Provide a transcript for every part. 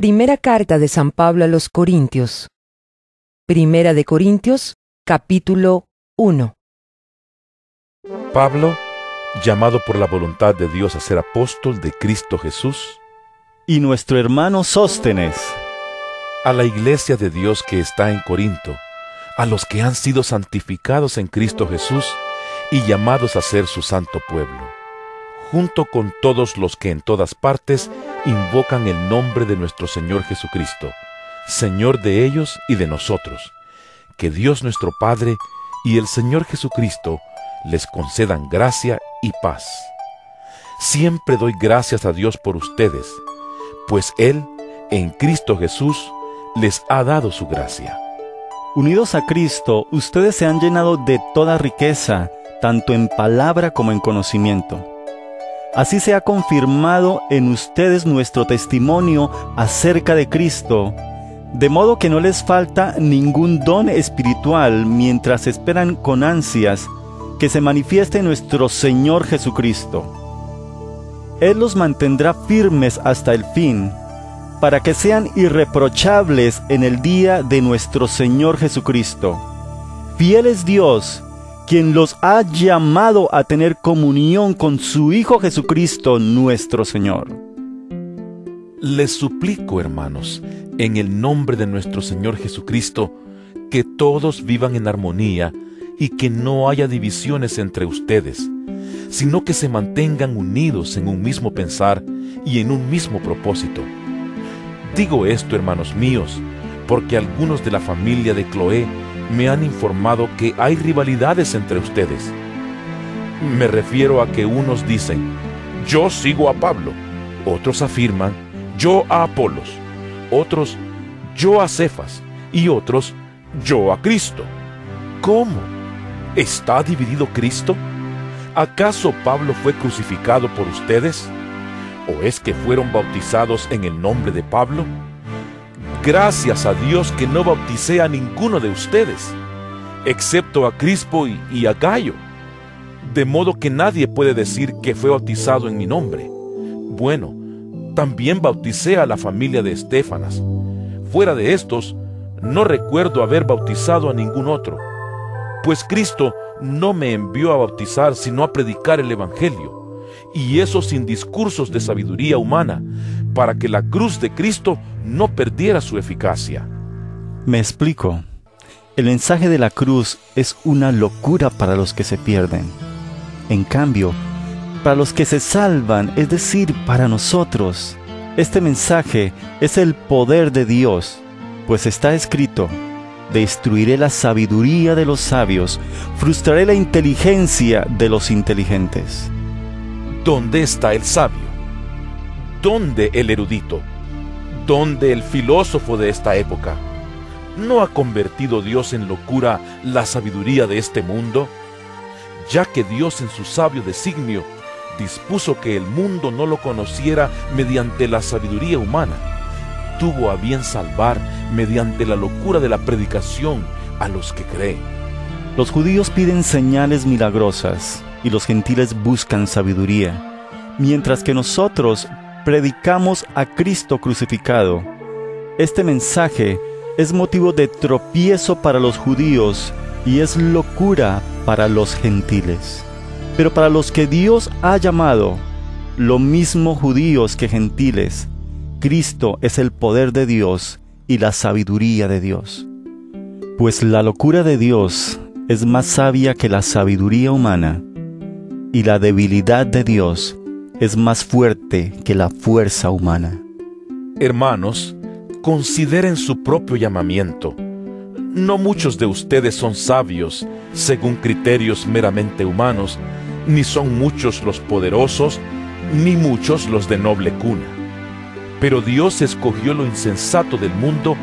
Primera carta de San Pablo a los Corintios. Primera de Corintios, capítulo 1. Pablo, llamado por la voluntad de Dios a ser apóstol de Cristo Jesús, y nuestro hermano Sóstenes, a la iglesia de Dios que está en Corinto, a los que han sido santificados en Cristo Jesús y llamados a ser su santo pueblo, junto con todos los que en todas partes invocan el nombre de nuestro Señor Jesucristo, Señor de ellos y de nosotros. Que Dios nuestro Padre y el Señor Jesucristo les concedan gracia y paz. Siempre doy gracias a Dios por ustedes, pues Él, en Cristo Jesús, les ha dado su gracia. Unidos a Cristo, ustedes se han llenado de toda riqueza, tanto en palabra como en conocimiento Así se ha confirmado en ustedes nuestro testimonio acerca de Cristo, de modo que no les falta ningún don espiritual mientras esperan con ansias que se manifieste nuestro Señor Jesucristo. Él los mantendrá firmes hasta el fin, para que sean irreprochables en el día de nuestro Señor Jesucristo. Fiel es Dios, quien los ha llamado a tener comunión con su Hijo Jesucristo nuestro Señor. Les suplico, hermanos, en el nombre de nuestro Señor Jesucristo, que todos vivan en armonía y que no haya divisiones entre ustedes, sino que se mantengan unidos en un mismo pensar y en un mismo propósito. Digo esto, hermanos míos, porque algunos de la familia de Cloé me han informado que hay rivalidades entre ustedes. Me refiero a que unos dicen, yo sigo a Pablo, otros afirman, yo a Apolos, otros, yo a Cefas, y otros, yo a Cristo. ¿Cómo? ¿Está dividido Cristo? ¿Acaso Pablo fue crucificado por ustedes? ¿O es que fueron bautizados en el nombre de Pablo? Gracias a Dios que no bauticé a ninguno de ustedes, excepto a Crispo y, a Gallo. De modo que nadie puede decir que fue bautizado en mi nombre. Bueno, también bauticé a la familia de Estefanas. Fuera de estos, no recuerdo haber bautizado a ningún otro, pues Cristo no me envió a bautizar sino a predicar el Evangelio, y eso sin discursos de sabiduría humana, para que la cruz de Cristo no perdiera su eficacia. Me explico. El mensaje de la cruz es una locura para los que se pierden. En cambio, para los que se salvan, es decir, para nosotros, este mensaje es el poder de Dios, pues está escrito, destruiré la sabiduría de los sabios, frustraré la inteligencia de los inteligentes. ¿Dónde está el sabio? ¿Dónde el erudito? ¿Dónde el filósofo de esta época? ¿No ha convertido Dios en locura la sabiduría de este mundo? Ya que Dios en su sabio designio dispuso que el mundo no lo conociera mediante la sabiduría humana, tuvo a bien salvar mediante la locura de la predicación a los que creen. Los judíos piden señales milagrosas y los gentiles buscan sabiduría, mientras que nosotros predicamos a Cristo crucificado. Este mensaje es motivo de tropiezo para los judíos y es locura para los gentiles. Pero para los que Dios ha llamado, lo mismo judíos que gentiles, Cristo es el poder de Dios y la sabiduría de Dios. Pues la locura de Dios es más sabia que la sabiduría humana, y la debilidad de Dios es más fuerte que la fuerza humana. Hermanos, consideren su propio llamamiento. No muchos de ustedes son sabios según criterios meramente humanos, ni son muchos los poderosos, ni muchos los de noble cuna. Pero Dios escogió lo insensato del mundo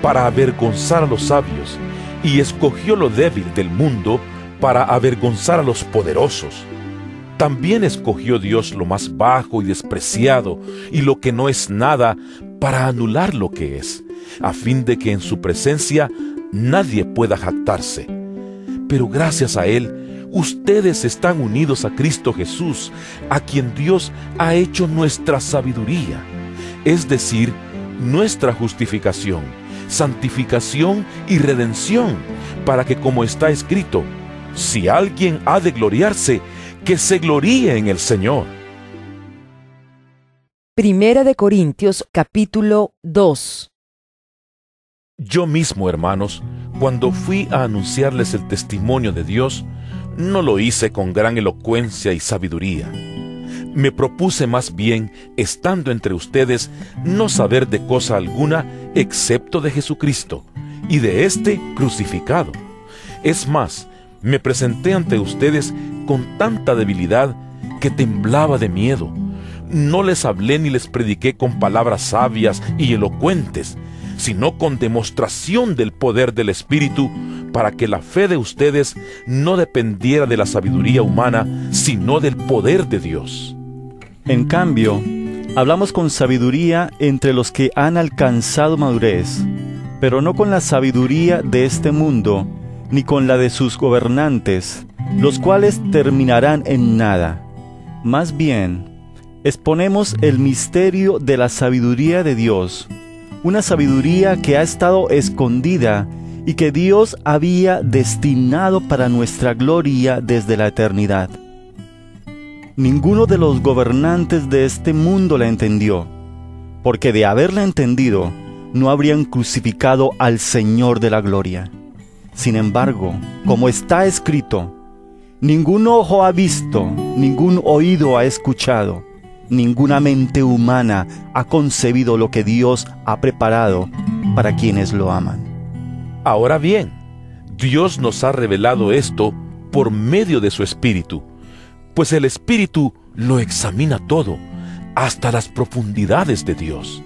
para avergonzar a los sabios, y escogió lo débil del mundo para avergonzar a los poderosos. También escogió Dios lo más bajo y despreciado y lo que no es nada para anular lo que es, a fin de que en su presencia nadie pueda jactarse. Pero gracias a Él, ustedes están unidos a Cristo Jesús, a quien Dios ha hecho nuestra sabiduría, es decir, nuestra justificación, santificación y redención, para que como está escrito, si alguien ha de gloriarse, que se gloríe en el Señor. Primera de Corintios capítulo 2 Yo mismo, hermanos, cuando fui a anunciarles el testimonio de Dios, no lo hice con gran elocuencia y sabiduría. Me propuse más bien, estando entre ustedes, no saber de cosa alguna excepto de Jesucristo y de éste crucificado. Es más, me presenté ante ustedes con tanta debilidad que temblaba de miedo. No les hablé ni les prediqué con palabras sabias y elocuentes, sino con demostración del poder del Espíritu, para que la fe de ustedes no dependiera de la sabiduría humana, sino del poder de Dios. En cambio, hablamos con sabiduría entre los que han alcanzado madurez, pero no con la sabiduría de este mundo, ni con la de sus gobernantes, los cuales terminarán en nada. Más bien, exponemos el misterio de la sabiduría de Dios, una sabiduría que ha estado escondida y que Dios había destinado para nuestra gloria desde la eternidad. Ninguno de los gobernantes de este mundo la entendió, porque de haberla entendido, no habrían crucificado al Señor de la gloria. Sin embargo, como está escrito, ningún ojo ha visto, ningún oído ha escuchado, ninguna mente humana ha concebido lo que Dios ha preparado para quienes lo aman. Ahora bien, Dios nos ha revelado esto por medio de su Espíritu, pues el Espíritu lo examina todo, hasta las profundidades de Dios.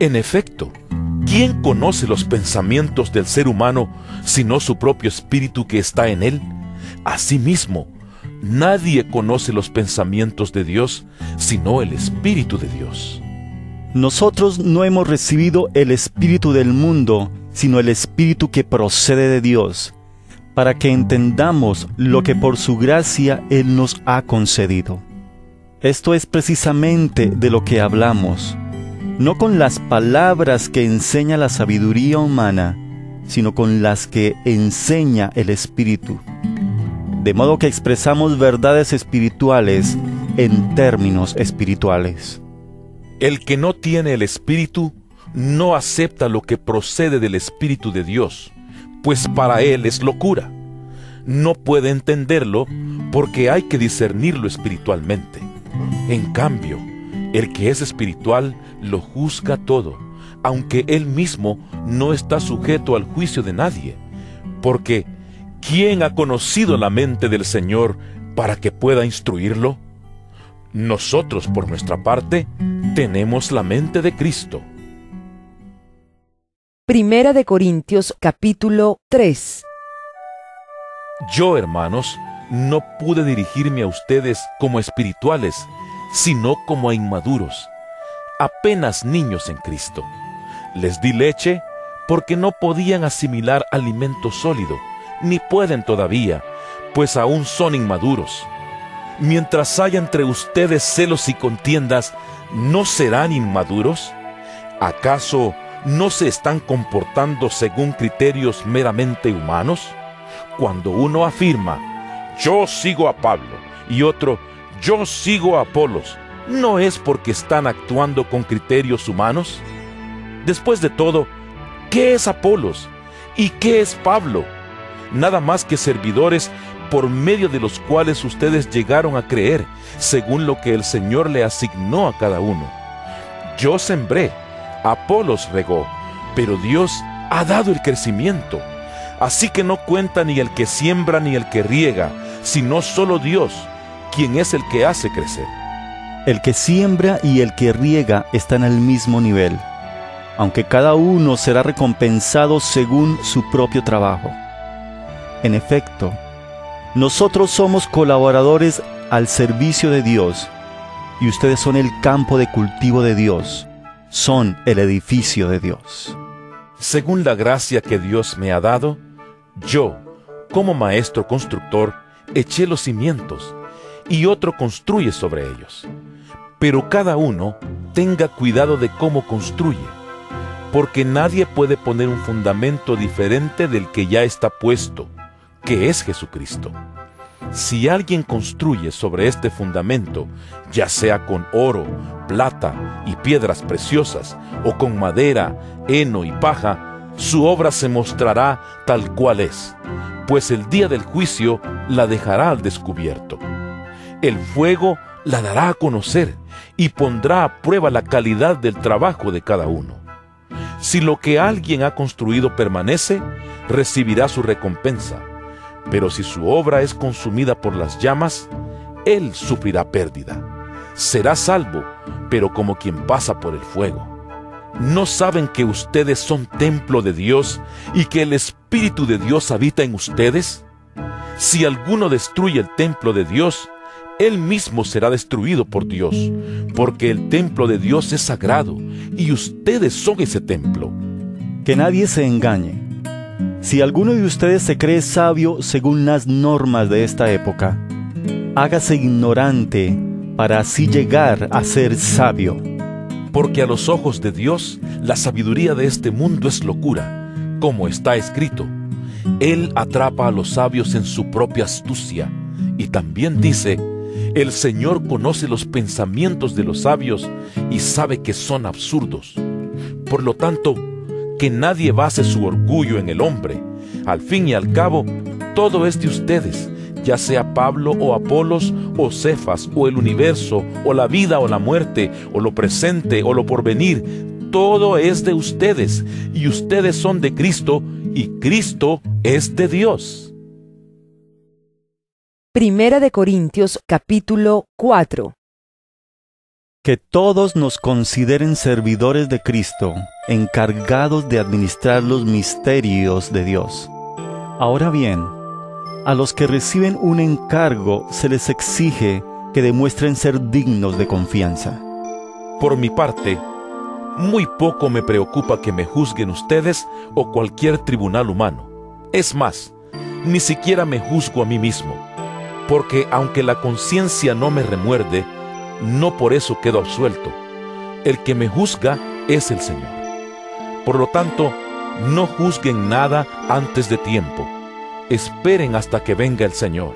En efecto, ¿quién conoce los pensamientos del ser humano sino su propio espíritu que está en él? Asimismo, nadie conoce los pensamientos de Dios sino el Espíritu de Dios. Nosotros no hemos recibido el Espíritu del mundo, sino el Espíritu que procede de Dios, para que entendamos lo que por su gracia Él nos ha concedido. Esto es precisamente de lo que hablamos no con las palabras que enseña la sabiduría humana, sino con las que enseña el Espíritu. De modo que expresamos verdades espirituales en términos espirituales. El que no tiene el Espíritu no acepta lo que procede del Espíritu de Dios, pues para él es locura. No puede entenderlo porque hay que discernirlo espiritualmente. En cambio, el que es espiritual lo juzga todo, aunque él mismo no está sujeto al juicio de nadie. Porque, ¿quién ha conocido la mente del Señor para que pueda instruirlo? Nosotros, por nuestra parte, tenemos la mente de Cristo. Primera de Corintios capítulo 3 Yo, hermanos, no pude dirigirme a ustedes como espirituales, sino como a inmaduros, apenas niños en Cristo. Les di leche porque no podían asimilar alimento sólido, ni pueden todavía, pues aún son inmaduros. Mientras haya entre ustedes celos y contiendas, ¿no serán inmaduros? ¿Acaso no se están comportando según criterios meramente humanos? Cuando uno afirma, yo sigo a Pablo, y otro, yo sigo a Apolos, ¿no es porque están actuando con criterios humanos? Después de todo, ¿qué es Apolos? ¿Y qué es Pablo? Nada más que servidores por medio de los cuales ustedes llegaron a creer, según lo que el Señor le asignó a cada uno. Yo sembré, Apolos regó, pero Dios ha dado el crecimiento. Así que no cuenta ni el que siembra ni el que riega, sino solo Dios quien es el que hace crecer. El que siembra y el que riega están al mismo nivel, aunque cada uno será recompensado según su propio trabajo. En efecto, nosotros somos colaboradores al servicio de Dios, y ustedes son el campo de cultivo de Dios, son el edificio de Dios. Según la gracia que Dios me ha dado, yo, como maestro constructor, eché los cimientos, y otro construye sobre ellos. Pero cada uno tenga cuidado de cómo construye, porque nadie puede poner un fundamento diferente del que ya está puesto, que es Jesucristo. Si alguien construye sobre este fundamento, ya sea con oro, plata y piedras preciosas, o con madera, heno y paja, su obra se mostrará tal cual es, pues el día del juicio la dejará al descubierto. El fuego la dará a conocer y pondrá a prueba la calidad del trabajo de cada uno. Si lo que alguien ha construido permanece, recibirá su recompensa pero si su obra es consumida por las llamas, él sufrirá pérdida. Será salvo, pero como quien pasa por el fuego. ¿No saben que ustedes son templo de Dios y que el Espíritu de Dios habita en ustedes? Si alguno destruye el templo de Dios, él mismo será destruido por Dios, porque el templo de Dios es sagrado y ustedes son ese templo. Que nadie se engañe. Si alguno de ustedes se cree sabio según las normas de esta época, hágase ignorante para así llegar a ser sabio. Porque a los ojos de Dios la sabiduría de este mundo es locura, como está escrito. Él atrapa a los sabios en su propia astucia. Y también dice, el Señor conoce los pensamientos de los sabios y sabe que son absurdos. Por lo tanto, que nadie base su orgullo en el hombre. Al fin y al cabo, todo es de ustedes, ya sea Pablo o Apolos o Cefas o el universo o la vida o la muerte o lo presente o lo porvenir, todo es de ustedes y ustedes son de Cristo y Cristo es de Dios. Primera de Corintios capítulo 4 que todos nos consideren servidores de Cristo, encargados de administrar los misterios de Dios. Ahora bien, a los que reciben un encargo se les exige que demuestren ser dignos de confianza. Por mi parte, muy poco me preocupa que me juzguen ustedes o cualquier tribunal humano. Es más, ni siquiera me juzgo a mí mismo, porque aunque la conciencia no me remuerde, no por eso quedo absuelto. El que me juzga es el Señor. Por lo tanto, no juzguen nada antes de tiempo. Esperen hasta que venga el Señor.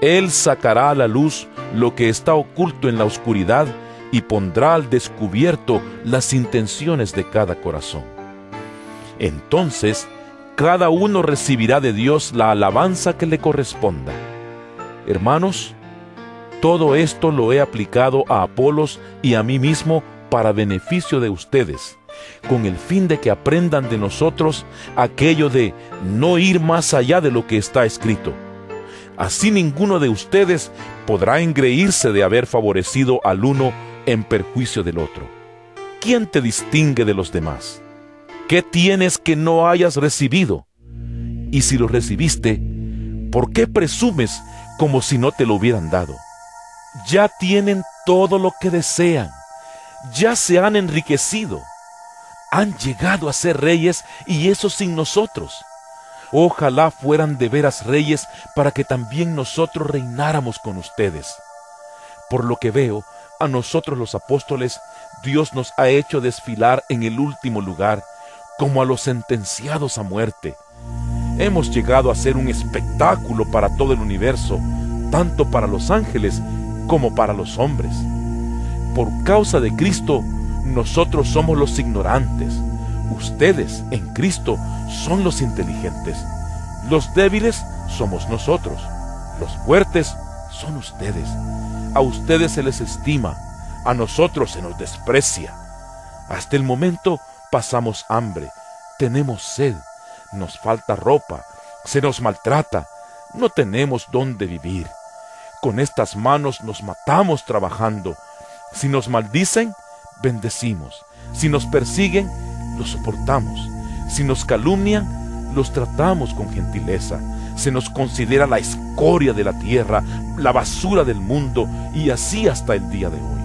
Él sacará a la luz lo que está oculto en la oscuridad y pondrá al descubierto las intenciones de cada corazón. Entonces, cada uno recibirá de Dios la alabanza que le corresponda. Hermanos, todo esto lo he aplicado a Apolos y a mí mismo para beneficio de ustedes, con el fin de que aprendan de nosotros aquello de no ir más allá de lo que está escrito. Así ninguno de ustedes podrá engreírse de haber favorecido al uno en perjuicio del otro. ¿Quién te distingue de los demás? ¿Qué tienes que no hayas recibido? Y si lo recibiste, ¿por qué presumes como si no te lo hubieran dado? ya tienen todo lo que desean, ya se han enriquecido, han llegado a ser reyes y eso sin nosotros. Ojalá fueran de veras reyes para que también nosotros reináramos con ustedes. Por lo que veo, a nosotros los apóstoles, Dios nos ha hecho desfilar en el último lugar, como a los sentenciados a muerte. Hemos llegado a ser un espectáculo para todo el universo, tanto para los ángeles como para los hombres. Por causa de Cristo, nosotros somos los ignorantes. Ustedes en Cristo son los inteligentes. Los débiles somos nosotros. Los fuertes son ustedes. A ustedes se les estima, a nosotros se nos desprecia. Hasta el momento pasamos hambre, tenemos sed, nos falta ropa, se nos maltrata, no tenemos dónde vivir. Con estas manos nos matamos trabajando. Si nos maldicen, bendecimos. Si nos persiguen, los soportamos. Si nos calumnian, los tratamos con gentileza. Se nos considera la escoria de la tierra, la basura del mundo, y así hasta el día de hoy.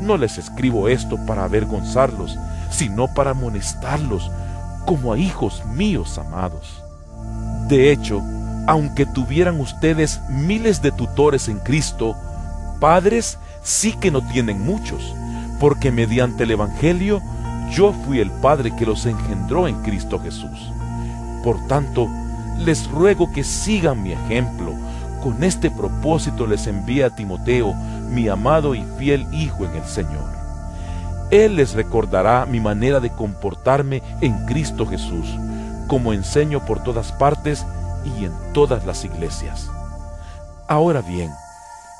No les escribo esto para avergonzarlos, sino para amonestarlos como a hijos míos amados. De hecho, aunque tuvieran ustedes miles de tutores en Cristo, padres sí que no tienen muchos, porque mediante el Evangelio yo fui el Padre que los engendró en Cristo Jesús. Por tanto, les ruego que sigan mi ejemplo. Con este propósito les envié a Timoteo, mi amado y fiel Hijo en el Señor. Él les recordará mi manera de comportarme en Cristo Jesús, como enseño por todas partes y en todas las iglesias. Ahora bien,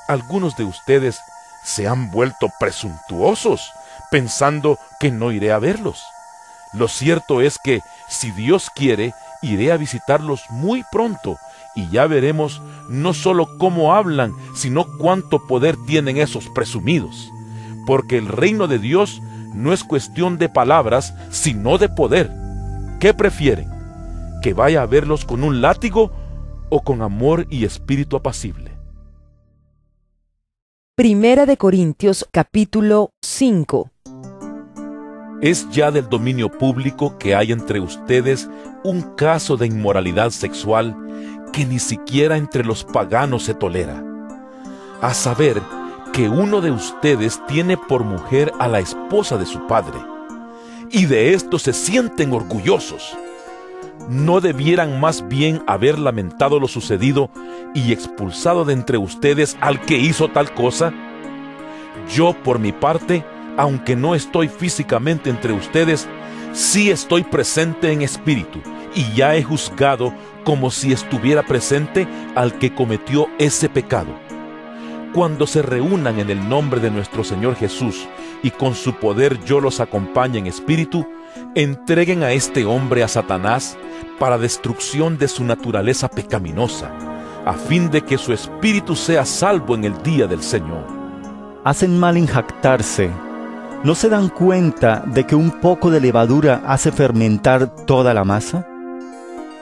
algunos de ustedes se han vuelto presuntuosos, pensando que no iré a verlos. Lo cierto es que, si Dios quiere, iré a visitarlos muy pronto y ya veremos no solo cómo hablan, sino cuánto poder tienen esos presumidos. Porque el reino de Dios no es cuestión de palabras, sino de poder. ¿Qué prefieren? ¿Que vaya a verlos con un látigo o con amor y espíritu apacible? Primera de Corintios capítulo 5 es ya del dominio público que hay entre ustedes un caso de inmoralidad sexual que ni siquiera entre los paganos se tolera. A saber, que uno de ustedes tiene por mujer a la esposa de su padre, y de esto se sienten orgullosos. ¿No debieran más bien haber lamentado lo sucedido y expulsado de entre ustedes al que hizo tal cosa? Yo, por mi parte, aunque no estoy físicamente entre ustedes, sí estoy presente en espíritu y ya he juzgado como si estuviera presente al que cometió ese pecado. Cuando se reúnan en el nombre de nuestro Señor Jesús y con su poder yo los acompañe en espíritu, entreguen a este hombre a Satanás para destrucción de su naturaleza pecaminosa, a fin de que su espíritu sea salvo en el día del Señor. Hacen mal en jactarse ¿No se dan cuenta de que un poco de levadura hace fermentar toda la masa?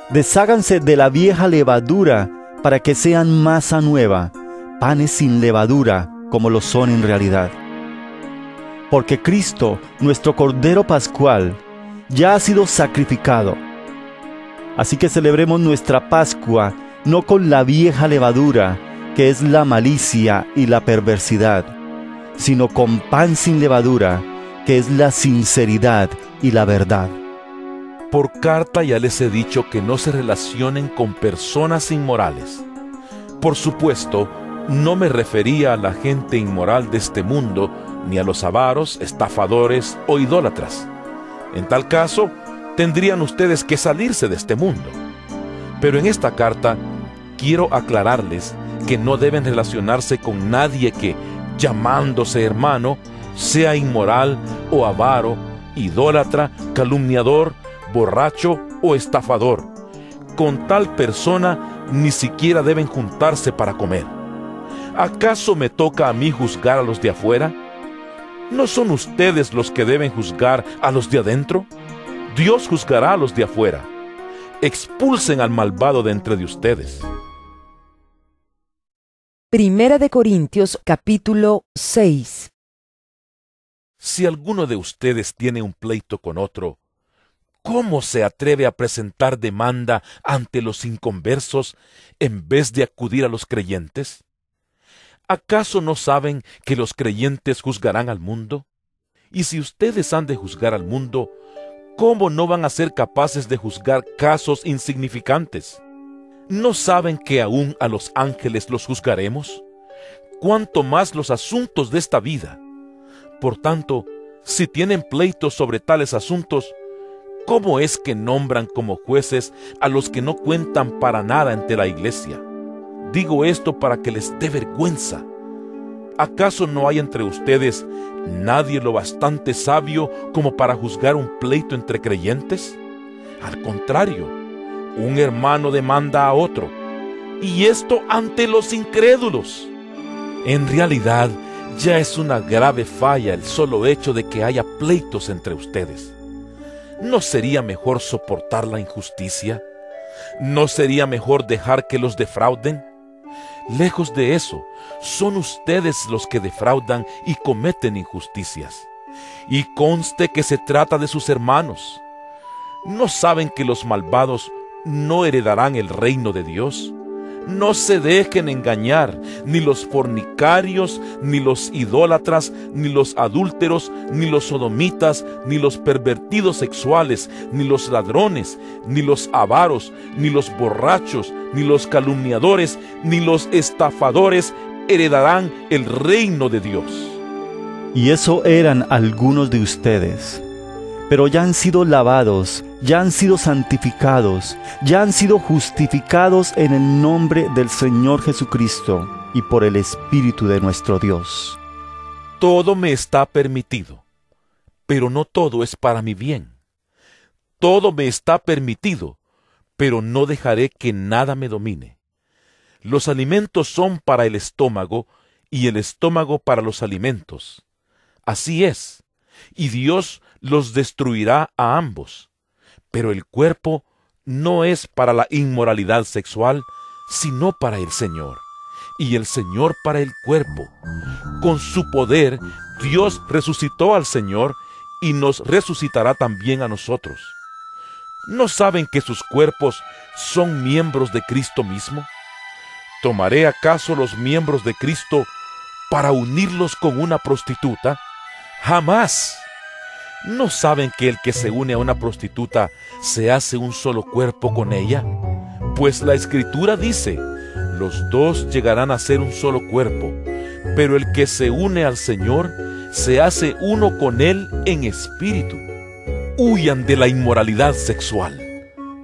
Desháganse de la vieja levadura para que sean masa nueva, panes sin levadura como lo son en realidad. Porque Cristo, nuestro Cordero Pascual, ya ha sido sacrificado. Así que celebremos nuestra Pascua no con la vieja levadura, que es la malicia y la perversidad sino con pan sin levadura, que es la sinceridad y la verdad. Por carta ya les he dicho que no se relacionen con personas inmorales. Por supuesto, no me refería a la gente inmoral de este mundo, ni a los avaros, estafadores o idólatras. En tal caso, tendrían ustedes que salirse de este mundo. Pero en esta carta quiero aclararles que no deben relacionarse con nadie que, llamándose hermano, sea inmoral o avaro, idólatra, calumniador, borracho o estafador. Con tal persona ni siquiera deben juntarse para comer. ¿Acaso me toca a mí juzgar a los de afuera? ¿No son ustedes los que deben juzgar a los de adentro? Dios juzgará a los de afuera. Expulsen al malvado de entre de ustedes. Primera de Corintios capítulo 6 Si alguno de ustedes tiene un pleito con otro, ¿cómo se atreve a presentar demanda ante los inconversos en vez de acudir a los creyentes? ¿Acaso no saben que los creyentes juzgarán al mundo? Y si ustedes han de juzgar al mundo, ¿cómo no van a ser capaces de juzgar casos insignificantes? ¿No saben que aún a los ángeles los juzgaremos? ¿Cuánto más los asuntos de esta vida? Por tanto, si tienen pleitos sobre tales asuntos, ¿cómo es que nombran como jueces a los que no cuentan para nada ante la iglesia? Digo esto para que les dé vergüenza. ¿Acaso no hay entre ustedes nadie lo bastante sabio como para juzgar un pleito entre creyentes? Al contrario, un hermano demanda a otro, y esto ante los incrédulos. En realidad, ya es una grave falla el solo hecho de que haya pleitos entre ustedes. ¿No sería mejor soportar la injusticia? ¿No sería mejor dejar que los defrauden? Lejos de eso, son ustedes los que defraudan y cometen injusticias. Y conste que se trata de sus hermanos. ¿No saben que los malvados no heredarán el reino de Dios? No se dejen engañar, ni los fornicarios, ni los idólatras, ni los adúlteros, ni los sodomitas, ni los pervertidos sexuales, ni los ladrones, ni los avaros, ni los borrachos, ni los calumniadores, ni los estafadores heredarán el reino de Dios. Y eso eran algunos de ustedes pero ya han sido lavados, ya han sido santificados, ya han sido justificados en el nombre del Señor Jesucristo y por el Espíritu de nuestro Dios. Todo me está permitido, pero no todo es para mi bien. Todo me está permitido, pero no dejaré que nada me domine. Los alimentos son para el estómago y el estómago para los alimentos. Así es, y Dios los destruirá a ambos. Pero el cuerpo no es para la inmoralidad sexual, sino para el Señor, y el Señor para el cuerpo. Con su poder, Dios resucitó al Señor y nos resucitará también a nosotros. ¿No saben que sus cuerpos son miembros de Cristo mismo? ¿Tomaré acaso los miembros de Cristo para unirlos con una prostituta? Jamás. ¿No saben que el que se une a una prostituta se hace un solo cuerpo con ella? Pues la escritura dice, los dos llegarán a ser un solo cuerpo, pero el que se une al Señor se hace uno con Él en espíritu. Huyan de la inmoralidad sexual.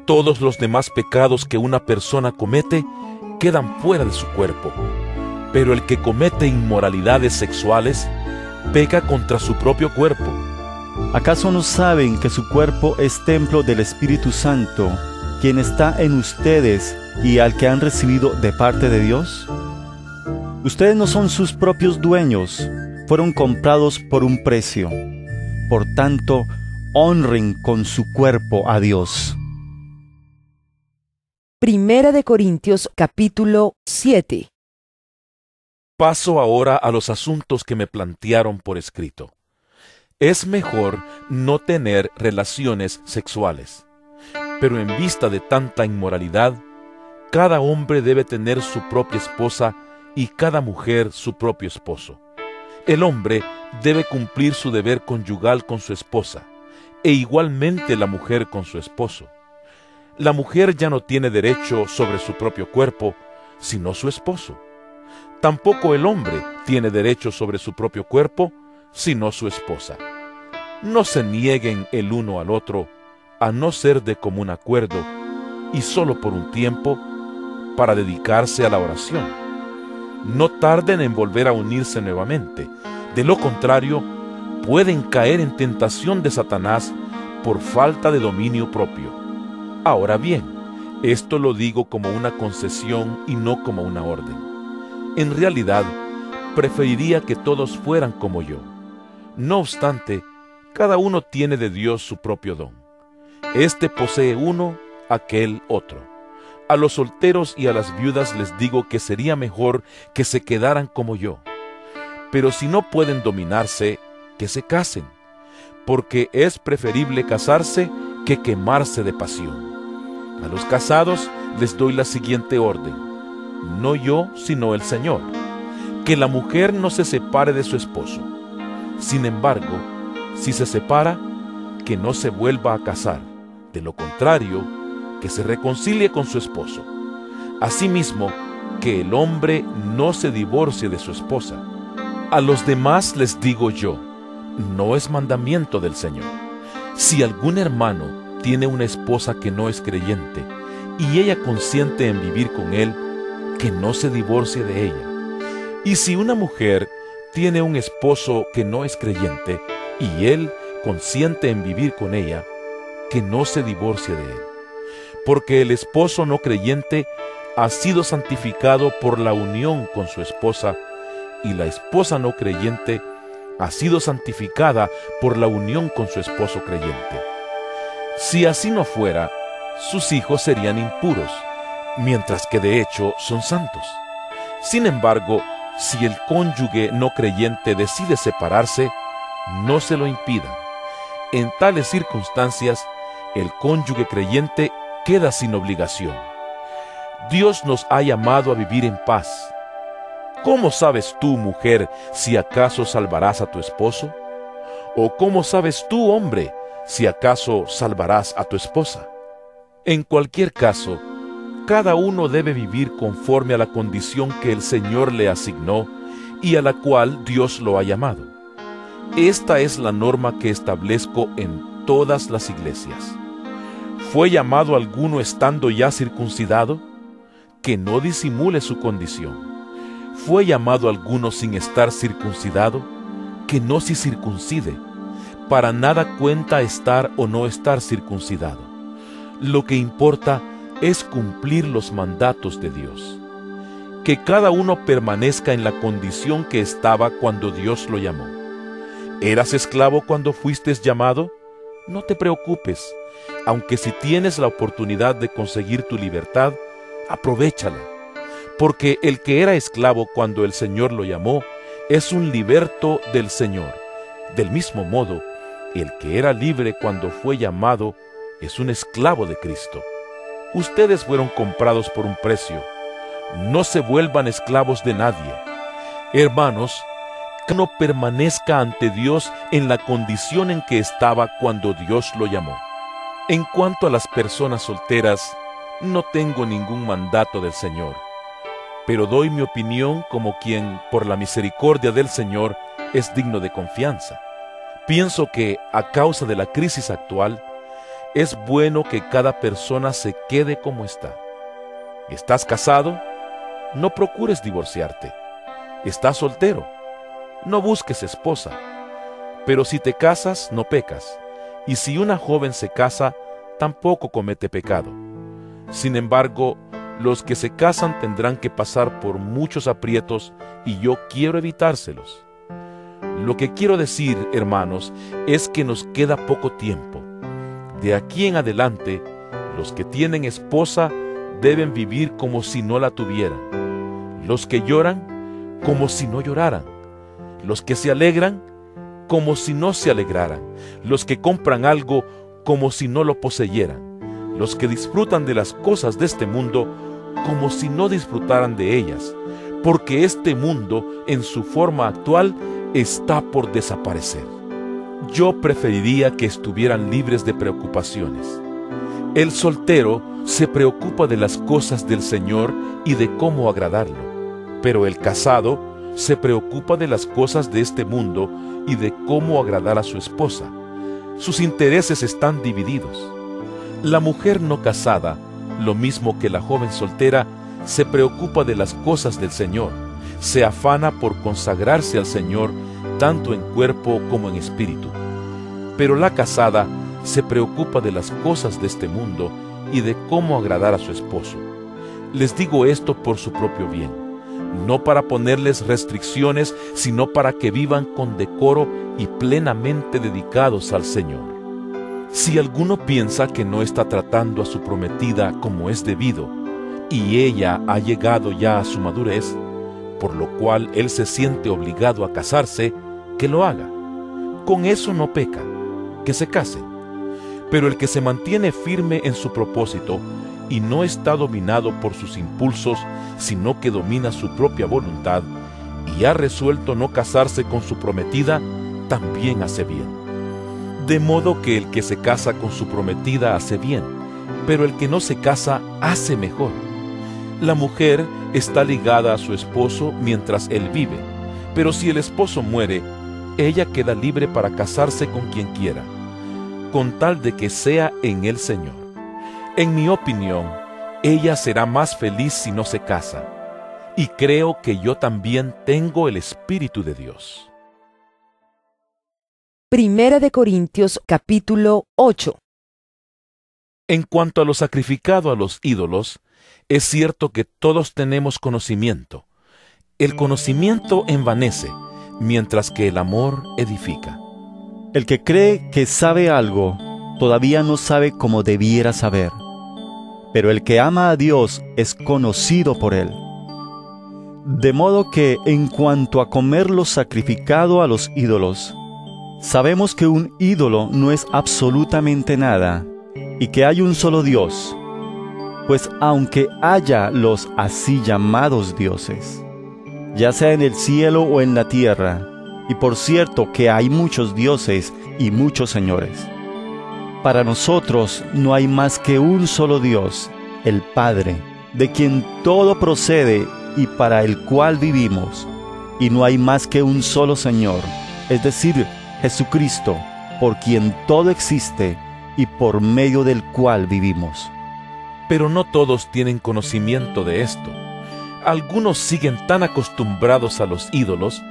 Todos los demás pecados que una persona comete quedan fuera de su cuerpo, pero el que comete inmoralidades sexuales peca contra su propio cuerpo ¿Acaso no saben que su cuerpo es templo del Espíritu Santo, quien está en ustedes y al que han recibido de parte de Dios? Ustedes no son sus propios dueños, fueron comprados por un precio. Por tanto, honren con su cuerpo a Dios. Primera de Corintios capítulo 7 Paso ahora a los asuntos que me plantearon por escrito es mejor no tener relaciones sexuales. Pero en vista de tanta inmoralidad, cada hombre debe tener su propia esposa y cada mujer su propio esposo. El hombre debe cumplir su deber conyugal con su esposa, e igualmente la mujer con su esposo. La mujer ya no tiene derecho sobre su propio cuerpo, sino su esposo. Tampoco el hombre tiene derecho sobre su propio cuerpo, sino su esposa. No se nieguen el uno al otro, a no ser de común acuerdo, y solo por un tiempo, para dedicarse a la oración. No tarden en volver a unirse nuevamente, de lo contrario, pueden caer en tentación de Satanás por falta de dominio propio. Ahora bien, esto lo digo como una concesión y no como una orden. En realidad, preferiría que todos fueran como yo. No obstante, cada uno tiene de Dios su propio don. Este posee uno, aquel otro. A los solteros y a las viudas les digo que sería mejor que se quedaran como yo. Pero si no pueden dominarse, que se casen, porque es preferible casarse que quemarse de pasión. A los casados les doy la siguiente orden, no yo, sino el Señor, que la mujer no se separe de su esposo. Sin embargo, si se separa, que no se vuelva a casar. De lo contrario, que se reconcilie con su esposo. Asimismo, que el hombre no se divorcie de su esposa. A los demás les digo yo, no es mandamiento del Señor. Si algún hermano tiene una esposa que no es creyente y ella consiente en vivir con él, que no se divorcie de ella. Y si una mujer tiene un esposo que no es creyente y él consiente en vivir con ella, que no se divorcie de él. Porque el esposo no creyente ha sido santificado por la unión con su esposa, y la esposa no creyente ha sido santificada por la unión con su esposo creyente. Si así no fuera, sus hijos serían impuros, mientras que de hecho son santos. Sin embargo, si el cónyuge no creyente decide separarse, no se lo impidan. En tales circunstancias, el cónyuge creyente queda sin obligación. Dios nos ha llamado a vivir en paz. ¿Cómo sabes tú, mujer, si acaso salvarás a tu esposo? ¿O cómo sabes tú, hombre, si acaso salvarás a tu esposa? En cualquier caso, cada uno debe vivir conforme a la condición que el Señor le asignó y a la cual Dios lo ha llamado. Esta es la norma que establezco en todas las iglesias. ¿Fue llamado alguno estando ya circuncidado? Que no disimule su condición. ¿Fue llamado alguno sin estar circuncidado? Que no se circuncide. Para nada cuenta estar o no estar circuncidado. Lo que importa es cumplir los mandatos de Dios. Que cada uno permanezca en la condición que estaba cuando Dios lo llamó. ¿Eras esclavo cuando fuiste llamado? No te preocupes, aunque si tienes la oportunidad de conseguir tu libertad, aprovechala. Porque el que era esclavo cuando el Señor lo llamó, es un liberto del Señor. Del mismo modo, el que era libre cuando fue llamado, es un esclavo de Cristo. Ustedes fueron comprados por un precio. No se vuelvan esclavos de nadie. Hermanos, que no permanezca ante Dios en la condición en que estaba cuando Dios lo llamó. En cuanto a las personas solteras, no tengo ningún mandato del Señor, pero doy mi opinión como quien, por la misericordia del Señor, es digno de confianza. Pienso que, a causa de la crisis actual, es bueno que cada persona se quede como está. ¿Estás casado? No procures divorciarte. ¿Estás soltero? No busques esposa. Pero si te casas, no pecas. Y si una joven se casa, tampoco comete pecado. Sin embargo, los que se casan tendrán que pasar por muchos aprietos y yo quiero evitárselos. Lo que quiero decir, hermanos, es que nos queda poco tiempo de aquí en adelante, los que tienen esposa deben vivir como si no la tuvieran. Los que lloran, como si no lloraran. Los que se alegran, como si no se alegraran. Los que compran algo, como si no lo poseyeran. Los que disfrutan de las cosas de este mundo, como si no disfrutaran de ellas. Porque este mundo, en su forma actual, está por desaparecer yo preferiría que estuvieran libres de preocupaciones. El soltero se preocupa de las cosas del Señor y de cómo agradarlo, pero el casado se preocupa de las cosas de este mundo y de cómo agradar a su esposa. Sus intereses están divididos. La mujer no casada, lo mismo que la joven soltera, se preocupa de las cosas del Señor, se afana por consagrarse al Señor tanto en cuerpo como en espíritu. Pero la casada se preocupa de las cosas de este mundo y de cómo agradar a su esposo. Les digo esto por su propio bien, no para ponerles restricciones, sino para que vivan con decoro y plenamente dedicados al Señor. Si alguno piensa que no está tratando a su prometida como es debido, y ella ha llegado ya a su madurez, por lo cual él se siente obligado a casarse, que lo haga. Con eso no peca, que se case. Pero el que se mantiene firme en su propósito y no está dominado por sus impulsos, sino que domina su propia voluntad, y ha resuelto no casarse con su prometida, también hace bien. De modo que el que se casa con su prometida hace bien, pero el que no se casa hace mejor. La mujer está ligada a su esposo mientras él vive, pero si el esposo muere, ella queda libre para casarse con quien quiera, con tal de que sea en el Señor. En mi opinión, ella será más feliz si no se casa, y creo que yo también tengo el Espíritu de Dios. Primera de Corintios capítulo 8 En cuanto a lo sacrificado a los ídolos, es cierto que todos tenemos conocimiento. El conocimiento envanece, mientras que el amor edifica. El que cree que sabe algo, todavía no sabe como debiera saber, pero el que ama a Dios es conocido por él. De modo que en cuanto a comer lo sacrificado a los ídolos, sabemos que un ídolo no es absolutamente nada y que hay un solo Dios. Pues aunque haya los así llamados dioses, ya sea en el cielo o en la tierra, y por cierto que hay muchos dioses y muchos señores, para nosotros no hay más que un solo Dios, el Padre, de quien todo procede y para el cual vivimos, y no hay más que un solo Señor, es decir, Jesucristo, por quien todo existe y por medio del cual vivimos. Pero no todos tienen conocimiento de esto. Algunos siguen tan acostumbrados a los ídolos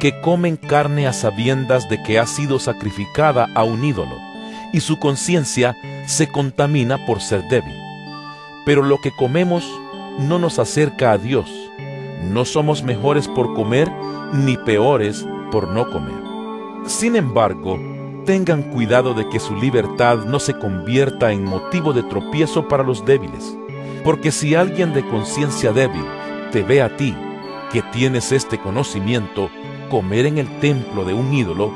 que comen carne a sabiendas de que ha sido sacrificada a un ídolo, y su conciencia se contamina por ser débil. Pero lo que comemos no nos acerca a Dios. No somos mejores por comer ni peores por no comer. Sin embargo, tengan cuidado de que su libertad no se convierta en motivo de tropiezo para los débiles, porque si alguien de conciencia débil te ve a ti, que tienes este conocimiento, comer en el templo de un ídolo,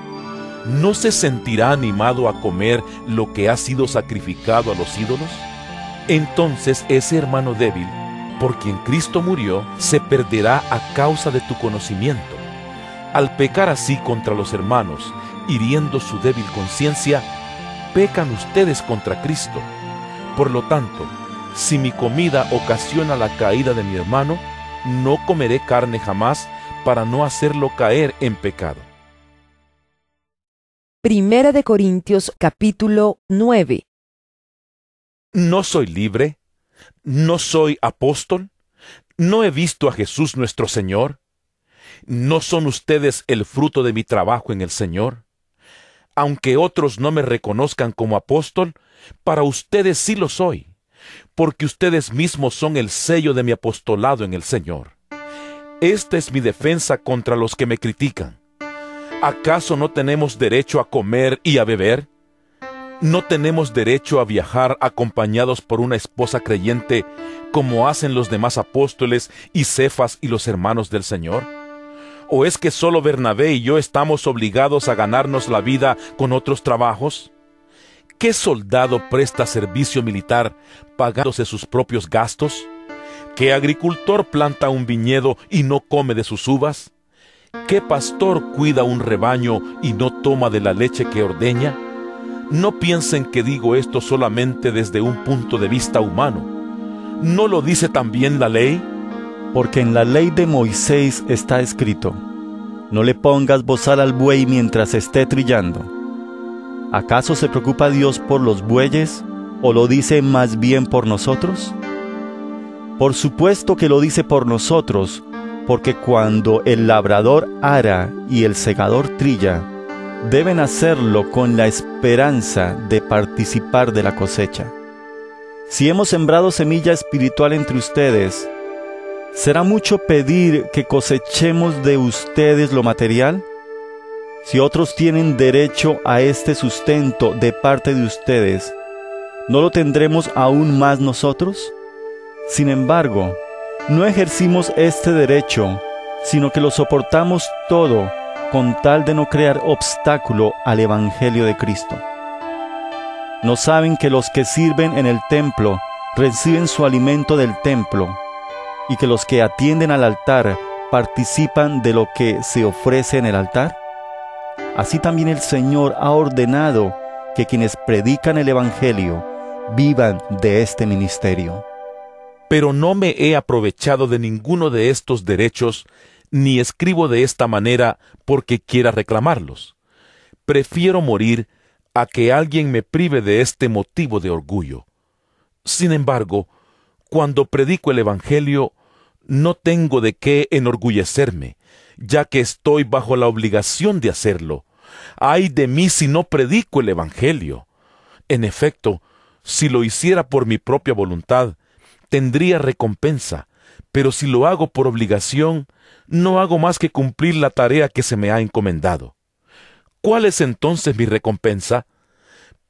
¿no se sentirá animado a comer lo que ha sido sacrificado a los ídolos? Entonces ese hermano débil, por quien Cristo murió, se perderá a causa de tu conocimiento. Al pecar así contra los hermanos, hiriendo su débil conciencia, pecan ustedes contra Cristo. Por lo tanto, si mi comida ocasiona la caída de mi hermano, no comeré carne jamás para no hacerlo caer en pecado. Primera de Corintios capítulo 9 ¿No soy libre? ¿No soy apóstol? ¿No he visto a Jesús nuestro Señor? ¿No son ustedes el fruto de mi trabajo en el Señor? aunque otros no me reconozcan como apóstol, para ustedes sí lo soy, porque ustedes mismos son el sello de mi apostolado en el Señor. Esta es mi defensa contra los que me critican. ¿Acaso no tenemos derecho a comer y a beber? ¿No tenemos derecho a viajar acompañados por una esposa creyente como hacen los demás apóstoles y Cefas y los hermanos del Señor? ¿O es que solo Bernabé y yo estamos obligados a ganarnos la vida con otros trabajos? ¿Qué soldado presta servicio militar pagándose sus propios gastos? ¿Qué agricultor planta un viñedo y no come de sus uvas? ¿Qué pastor cuida un rebaño y no toma de la leche que ordeña? No piensen que digo esto solamente desde un punto de vista humano. ¿No lo dice también la ley? Porque en la ley de Moisés está escrito, no le pongas bozal al buey mientras esté trillando. ¿Acaso se preocupa Dios por los bueyes o lo dice más bien por nosotros? Por supuesto que lo dice por nosotros, porque cuando el labrador ara y el segador trilla, deben hacerlo con la esperanza de participar de la cosecha. Si hemos sembrado semilla espiritual entre ustedes, ¿Será mucho pedir que cosechemos de ustedes lo material? Si otros tienen derecho a este sustento de parte de ustedes, ¿no lo tendremos aún más nosotros? Sin embargo, no ejercimos este derecho, sino que lo soportamos todo con tal de no crear obstáculo al Evangelio de Cristo. ¿No saben que los que sirven en el templo reciben su alimento del templo? y que los que atienden al altar participan de lo que se ofrece en el altar? Así también el Señor ha ordenado que quienes predican el Evangelio vivan de este ministerio. Pero no me he aprovechado de ninguno de estos derechos, ni escribo de esta manera porque quiera reclamarlos. Prefiero morir a que alguien me prive de este motivo de orgullo. Sin embargo, cuando predico el Evangelio, no tengo de qué enorgullecerme, ya que estoy bajo la obligación de hacerlo. Ay de mí si no predico el Evangelio. En efecto, si lo hiciera por mi propia voluntad, tendría recompensa, pero si lo hago por obligación, no hago más que cumplir la tarea que se me ha encomendado. ¿Cuál es entonces mi recompensa?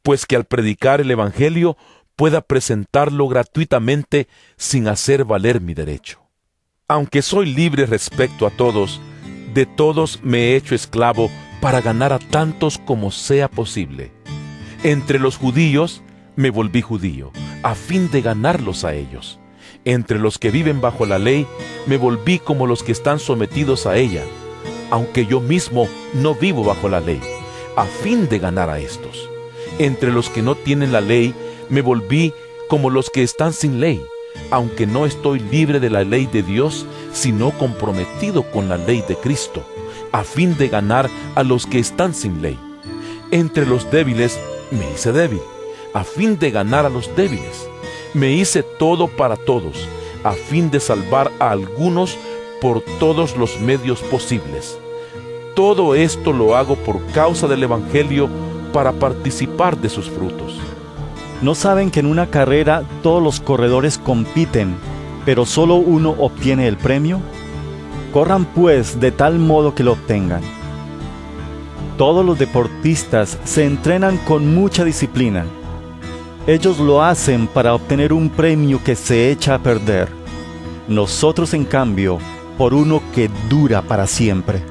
Pues que al predicar el Evangelio pueda presentarlo gratuitamente sin hacer valer mi derecho. Aunque soy libre respecto a todos, de todos me he hecho esclavo para ganar a tantos como sea posible. Entre los judíos me volví judío, a fin de ganarlos a ellos. Entre los que viven bajo la ley, me volví como los que están sometidos a ella, aunque yo mismo no vivo bajo la ley, a fin de ganar a estos. Entre los que no tienen la ley, me volví como los que están sin ley, aunque no estoy libre de la ley de Dios, sino comprometido con la ley de Cristo, a fin de ganar a los que están sin ley. Entre los débiles me hice débil, a fin de ganar a los débiles. Me hice todo para todos, a fin de salvar a algunos por todos los medios posibles. Todo esto lo hago por causa del Evangelio para participar de sus frutos. ¿No saben que en una carrera todos los corredores compiten, pero solo uno obtiene el premio? Corran pues de tal modo que lo obtengan. Todos los deportistas se entrenan con mucha disciplina. Ellos lo hacen para obtener un premio que se echa a perder. Nosotros, en cambio, por uno que dura para siempre.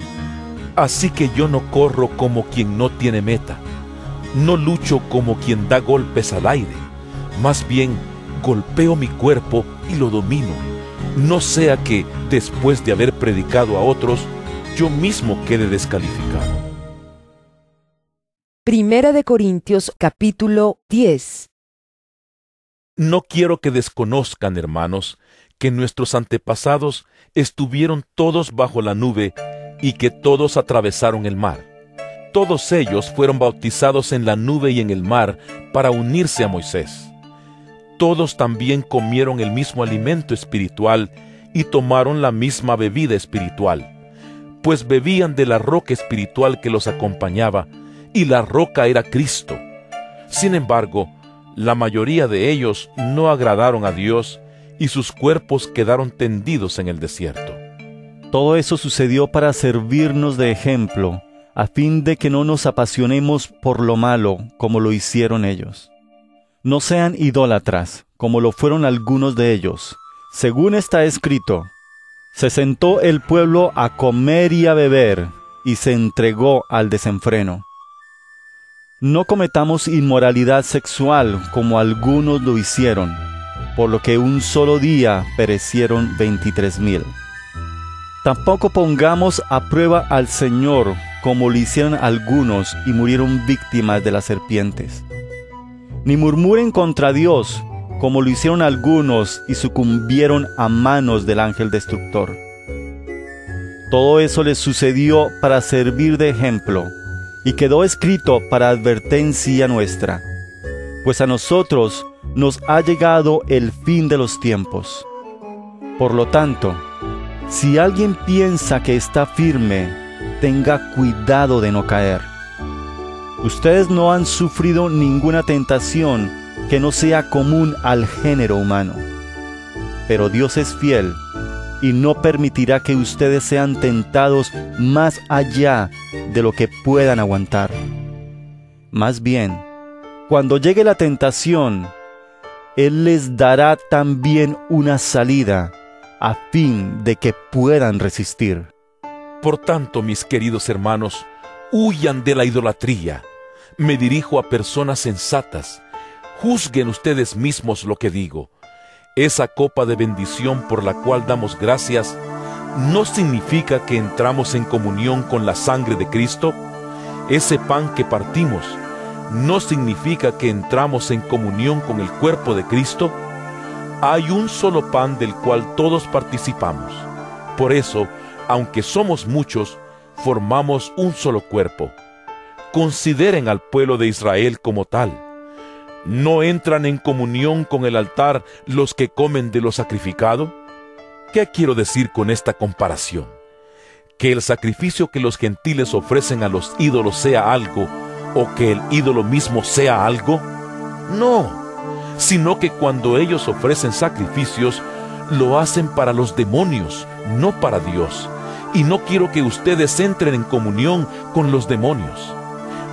Así que yo no corro como quien no tiene meta. No lucho como quien da golpes al aire. Más bien, golpeo mi cuerpo y lo domino. No sea que, después de haber predicado a otros, yo mismo quede descalificado. Primera de Corintios capítulo 10 No quiero que desconozcan, hermanos, que nuestros antepasados estuvieron todos bajo la nube y que todos atravesaron el mar. Todos ellos fueron bautizados en la nube y en el mar para unirse a Moisés. Todos también comieron el mismo alimento espiritual y tomaron la misma bebida espiritual, pues bebían de la roca espiritual que los acompañaba, y la roca era Cristo. Sin embargo, la mayoría de ellos no agradaron a Dios y sus cuerpos quedaron tendidos en el desierto. Todo eso sucedió para servirnos de ejemplo, a fin de que no nos apasionemos por lo malo como lo hicieron ellos. No sean idólatras, como lo fueron algunos de ellos. Según está escrito, se sentó el pueblo a comer y a beber, y se entregó al desenfreno. No cometamos inmoralidad sexual como algunos lo hicieron, por lo que un solo día perecieron veintitrés mil. Tampoco pongamos a prueba al Señor como lo hicieron algunos y murieron víctimas de las serpientes. Ni murmuren contra Dios como lo hicieron algunos y sucumbieron a manos del ángel destructor. Todo eso les sucedió para servir de ejemplo y quedó escrito para advertencia nuestra, pues a nosotros nos ha llegado el fin de los tiempos. Por lo tanto, si alguien piensa que está firme, tenga cuidado de no caer. Ustedes no han sufrido ninguna tentación que no sea común al género humano. Pero Dios es fiel y no permitirá que ustedes sean tentados más allá de lo que puedan aguantar. Más bien, cuando llegue la tentación, Él les dará también una salida a fin de que puedan resistir. Por tanto, mis queridos hermanos, huyan de la idolatría. Me dirijo a personas sensatas. Juzguen ustedes mismos lo que digo. Esa copa de bendición por la cual damos gracias no significa que entramos en comunión con la sangre de Cristo. Ese pan que partimos no significa que entramos en comunión con el cuerpo de Cristo. Hay un solo pan del cual todos participamos. Por eso, aunque somos muchos, formamos un solo cuerpo. Consideren al pueblo de Israel como tal. ¿No entran en comunión con el altar los que comen de lo sacrificado? ¿Qué quiero decir con esta comparación? ¿Que el sacrificio que los gentiles ofrecen a los ídolos sea algo o que el ídolo mismo sea algo? No, sino que cuando ellos ofrecen sacrificios, lo hacen para los demonios, no para Dios y no quiero que ustedes entren en comunión con los demonios.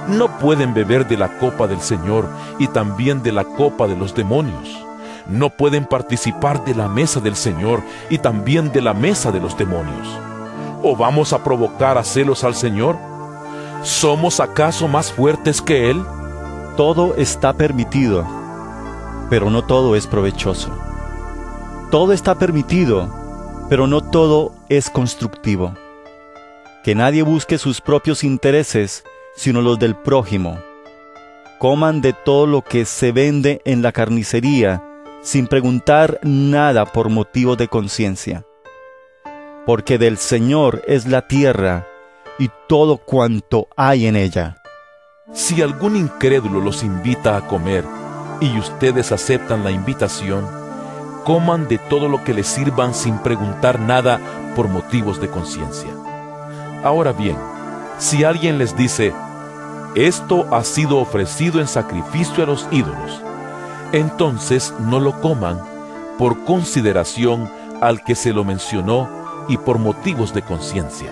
No pueden beber de la copa del Señor y también de la copa de los demonios. No pueden participar de la mesa del Señor y también de la mesa de los demonios. ¿O vamos a provocar a celos al Señor? ¿Somos acaso más fuertes que Él? Todo está permitido, pero no todo es provechoso. Todo está permitido, pero no todo es constructivo. Que nadie busque sus propios intereses, sino los del prójimo. Coman de todo lo que se vende en la carnicería, sin preguntar nada por motivos de conciencia. Porque del Señor es la tierra y todo cuanto hay en ella. Si algún incrédulo los invita a comer y ustedes aceptan la invitación, coman de todo lo que les sirvan sin preguntar nada por motivos de conciencia. Ahora bien, si alguien les dice, esto ha sido ofrecido en sacrificio a los ídolos, entonces no lo coman por consideración al que se lo mencionó y por motivos de conciencia.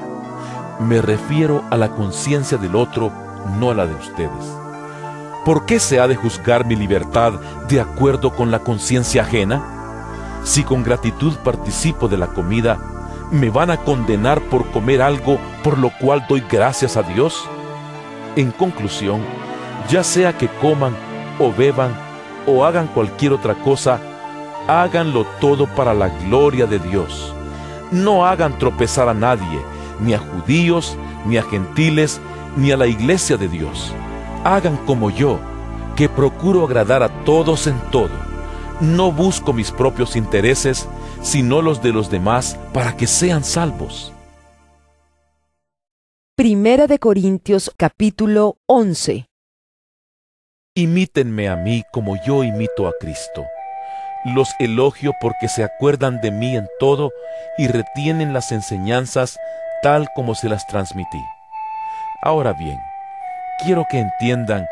Me refiero a la conciencia del otro, no a la de ustedes. ¿Por qué se ha de juzgar mi libertad de acuerdo con la conciencia ajena? Si con gratitud participo de la comida, ¿me van a condenar por comer algo por lo cual doy gracias a Dios? En conclusión, ya sea que coman o beban o hagan cualquier otra cosa, háganlo todo para la gloria de Dios. No hagan tropezar a nadie, ni a judíos, ni a gentiles, ni a la iglesia de Dios. Hagan como yo, que procuro agradar a todos en todo. No busco mis propios intereses, sino los de los demás para que sean salvos. Primera de Corintios capítulo 11 Imítenme a mí como yo imito a Cristo. Los elogio porque se acuerdan de mí en todo y retienen las enseñanzas tal como se las transmití. Ahora bien, quiero que entiendan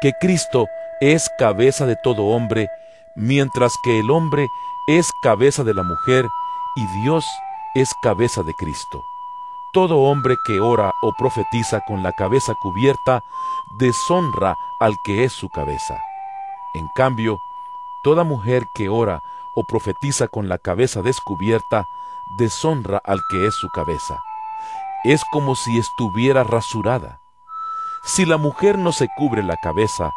que Cristo es cabeza de todo hombre, mientras que el hombre es cabeza de la mujer y Dios es cabeza de Cristo. Todo hombre que ora o profetiza con la cabeza cubierta deshonra al que es su cabeza. En cambio, toda mujer que ora o profetiza con la cabeza descubierta deshonra al que es su cabeza es como si estuviera rasurada. Si la mujer no se cubre la cabeza,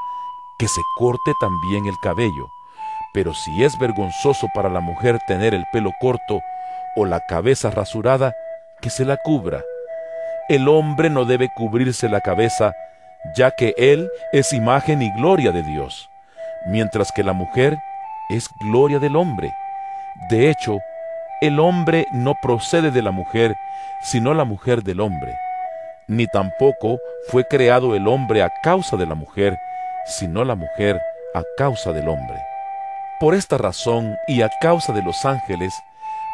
que se corte también el cabello. Pero si es vergonzoso para la mujer tener el pelo corto o la cabeza rasurada, que se la cubra. El hombre no debe cubrirse la cabeza, ya que él es imagen y gloria de Dios, mientras que la mujer es gloria del hombre. De hecho, el hombre no procede de la mujer, sino la mujer del hombre. Ni tampoco fue creado el hombre a causa de la mujer, sino la mujer a causa del hombre. Por esta razón y a causa de los ángeles,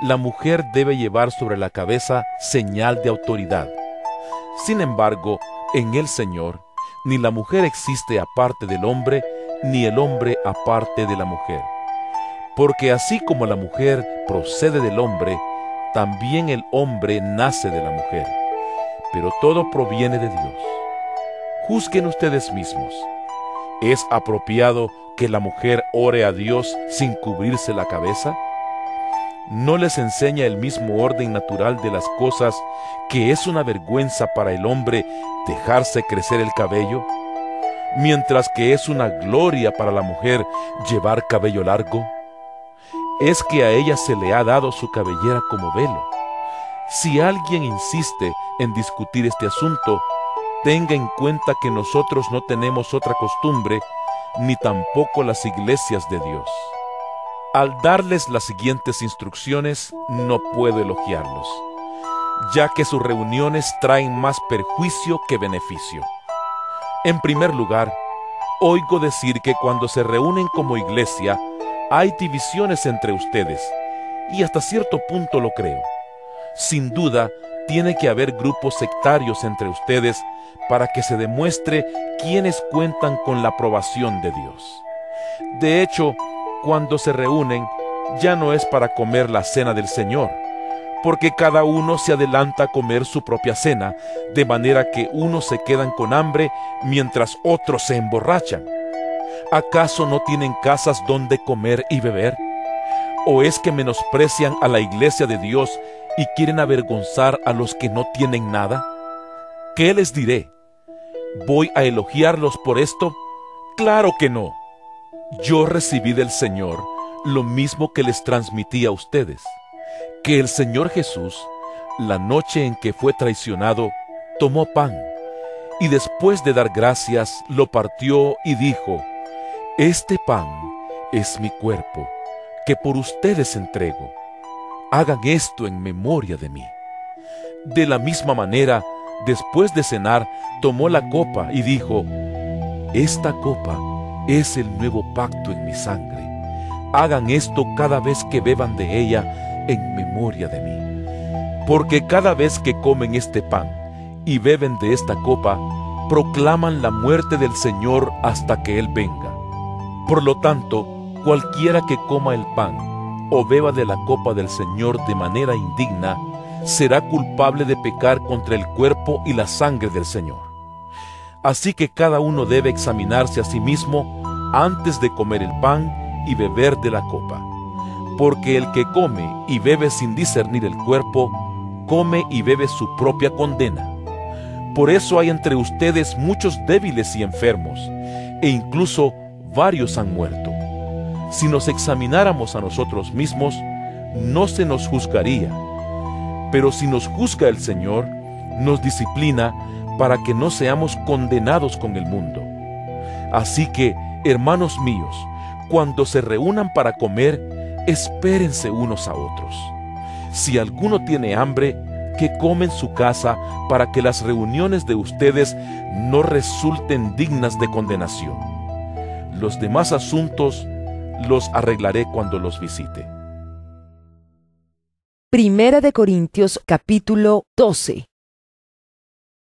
la mujer debe llevar sobre la cabeza señal de autoridad. Sin embargo, en el Señor, ni la mujer existe aparte del hombre, ni el hombre aparte de la mujer. Porque así como la mujer procede del hombre, también el hombre nace de la mujer, pero todo proviene de Dios. Juzguen ustedes mismos. ¿Es apropiado que la mujer ore a Dios sin cubrirse la cabeza? ¿No les enseña el mismo orden natural de las cosas que es una vergüenza para el hombre dejarse crecer el cabello? Mientras que es una gloria para la mujer llevar cabello largo es que a ella se le ha dado su cabellera como velo. Si alguien insiste en discutir este asunto, tenga en cuenta que nosotros no tenemos otra costumbre, ni tampoco las iglesias de Dios. Al darles las siguientes instrucciones, no puedo elogiarlos, ya que sus reuniones traen más perjuicio que beneficio. En primer lugar, oigo decir que cuando se reúnen como iglesia, hay divisiones entre ustedes, y hasta cierto punto lo creo. Sin duda, tiene que haber grupos sectarios entre ustedes para que se demuestre quiénes cuentan con la aprobación de Dios. De hecho, cuando se reúnen, ya no es para comer la cena del Señor, porque cada uno se adelanta a comer su propia cena, de manera que unos se quedan con hambre mientras otros se emborrachan. ¿Acaso no tienen casas donde comer y beber? ¿O es que menosprecian a la iglesia de Dios y quieren avergonzar a los que no tienen nada? ¿Qué les diré? ¿Voy a elogiarlos por esto? Claro que no. yo recibí del Señor lo mismo que les transmití a ustedes, que el Señor Jesús, la noche en que fue traicionado, tomó pan y después de dar gracias lo partió y dijo, Este pan es mi cuerpo, que por ustedes entrego. Hagan esto en memoria de mí. De la misma manera, después de cenar, tomó la copa y dijo, Esta copa es el nuevo pacto en mi sangre. Hagan esto cada vez que beban de ella en memoria de mí. Porque cada vez que comen este pan y beben de esta copa, proclaman la muerte del Señor hasta que Él venga. Por lo tanto, cualquiera que coma el pan o beba de la copa del Señor de manera indigna, será culpable de pecar contra el cuerpo y la sangre del Señor. Así que cada uno debe examinarse a sí mismo antes de comer el pan y beber de la copa. Porque el que come y bebe sin discernir el cuerpo, come y bebe su propia condena. Por eso hay entre ustedes muchos débiles y enfermos, e incluso varios han muerto. Si nos examináramos a nosotros mismos, no se nos juzgaría. Pero si nos juzga el Señor, nos disciplina para que no seamos condenados con el mundo. Así que, hermanos míos, cuando se reúnan para comer, espérense unos a otros. Si alguno tiene hambre, que come en su casa para que las reuniones de ustedes no resulten dignas de condenación. Los demás asuntos los arreglaré cuando los visite. Primera de Corintios capítulo 12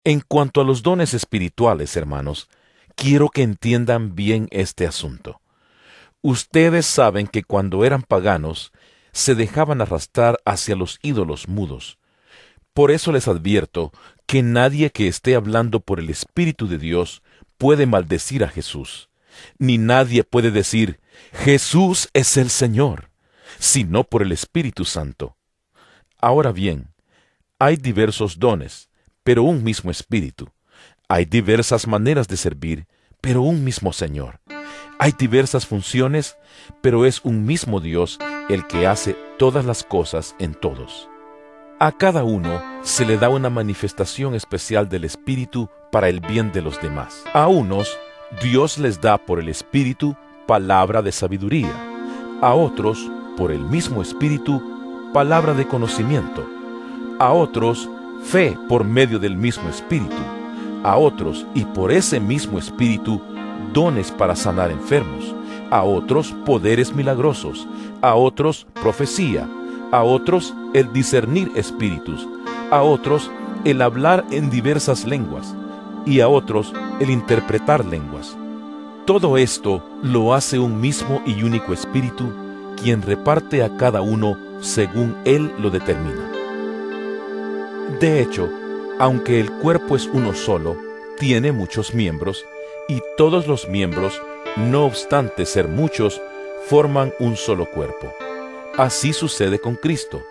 En cuanto a los dones espirituales, hermanos, quiero que entiendan bien este asunto. Ustedes saben que cuando eran paganos, se dejaban arrastrar hacia los ídolos mudos. Por eso les advierto que nadie que esté hablando por el Espíritu de Dios puede maldecir a Jesús, ni nadie puede decir, Jesús es el Señor, sino por el Espíritu Santo. Ahora bien, hay diversos dones, pero un mismo Espíritu. Hay diversas maneras de servir, pero un mismo Señor. Hay diversas funciones, pero es un mismo Dios el que hace todas las cosas en todos. A cada uno se le da una manifestación especial del Espíritu para el bien de los demás. A unos, Dios les da por el Espíritu palabra de sabiduría. A otros, por el mismo Espíritu, palabra de conocimiento. A otros, fe por medio del mismo Espíritu. A otros, y por ese mismo Espíritu, dones para sanar enfermos, a otros poderes milagrosos, a otros profecía, a otros el discernir espíritus, a otros el hablar en diversas lenguas, y a otros el interpretar lenguas. Todo esto lo hace un mismo y único espíritu, quien reparte a cada uno según él lo determina. De hecho, aunque el cuerpo es uno solo, tiene muchos miembros, y todos los miembros, no obstante ser muchos, forman un solo cuerpo. Así sucede con Cristo.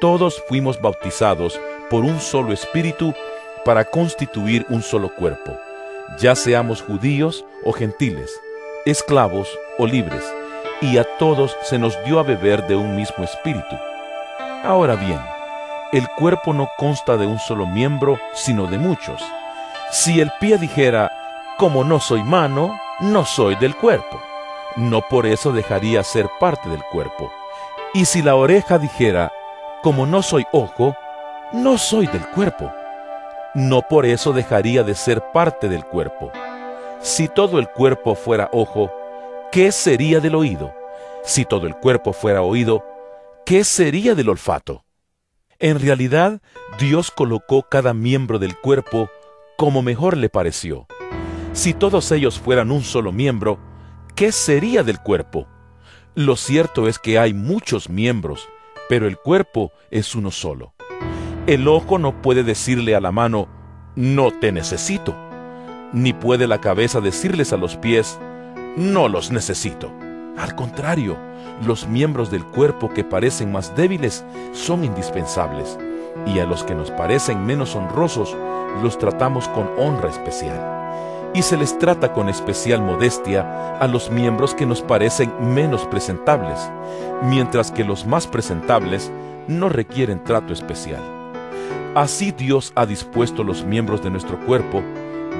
Todos fuimos bautizados por un solo espíritu para constituir un solo cuerpo, ya seamos judíos o gentiles, esclavos o libres, y a todos se nos dio a beber de un mismo espíritu. Ahora bien, el cuerpo no consta de un solo miembro, sino de muchos. Si el pie dijera, como no soy mano, no soy del cuerpo. No por eso dejaría ser parte del cuerpo. Y si la oreja dijera, como no soy ojo, no soy del cuerpo. No por eso dejaría de ser parte del cuerpo. Si todo el cuerpo fuera ojo, ¿qué sería del oído? Si todo el cuerpo fuera oído, ¿qué sería del olfato? En realidad, Dios colocó cada miembro del cuerpo como mejor le pareció. Si todos ellos fueran un solo miembro, ¿qué sería del cuerpo? Lo cierto es que hay muchos miembros, pero el cuerpo es uno solo. El ojo no puede decirle a la mano, no te necesito, ni puede la cabeza decirles a los pies, no los necesito. Al contrario, los miembros del cuerpo que parecen más débiles son indispensables, y a los que nos parecen menos honrosos los tratamos con honra especial y se les trata con especial modestia a los miembros que nos parecen menos presentables, mientras que los más presentables no requieren trato especial. Así Dios ha dispuesto los miembros de nuestro cuerpo,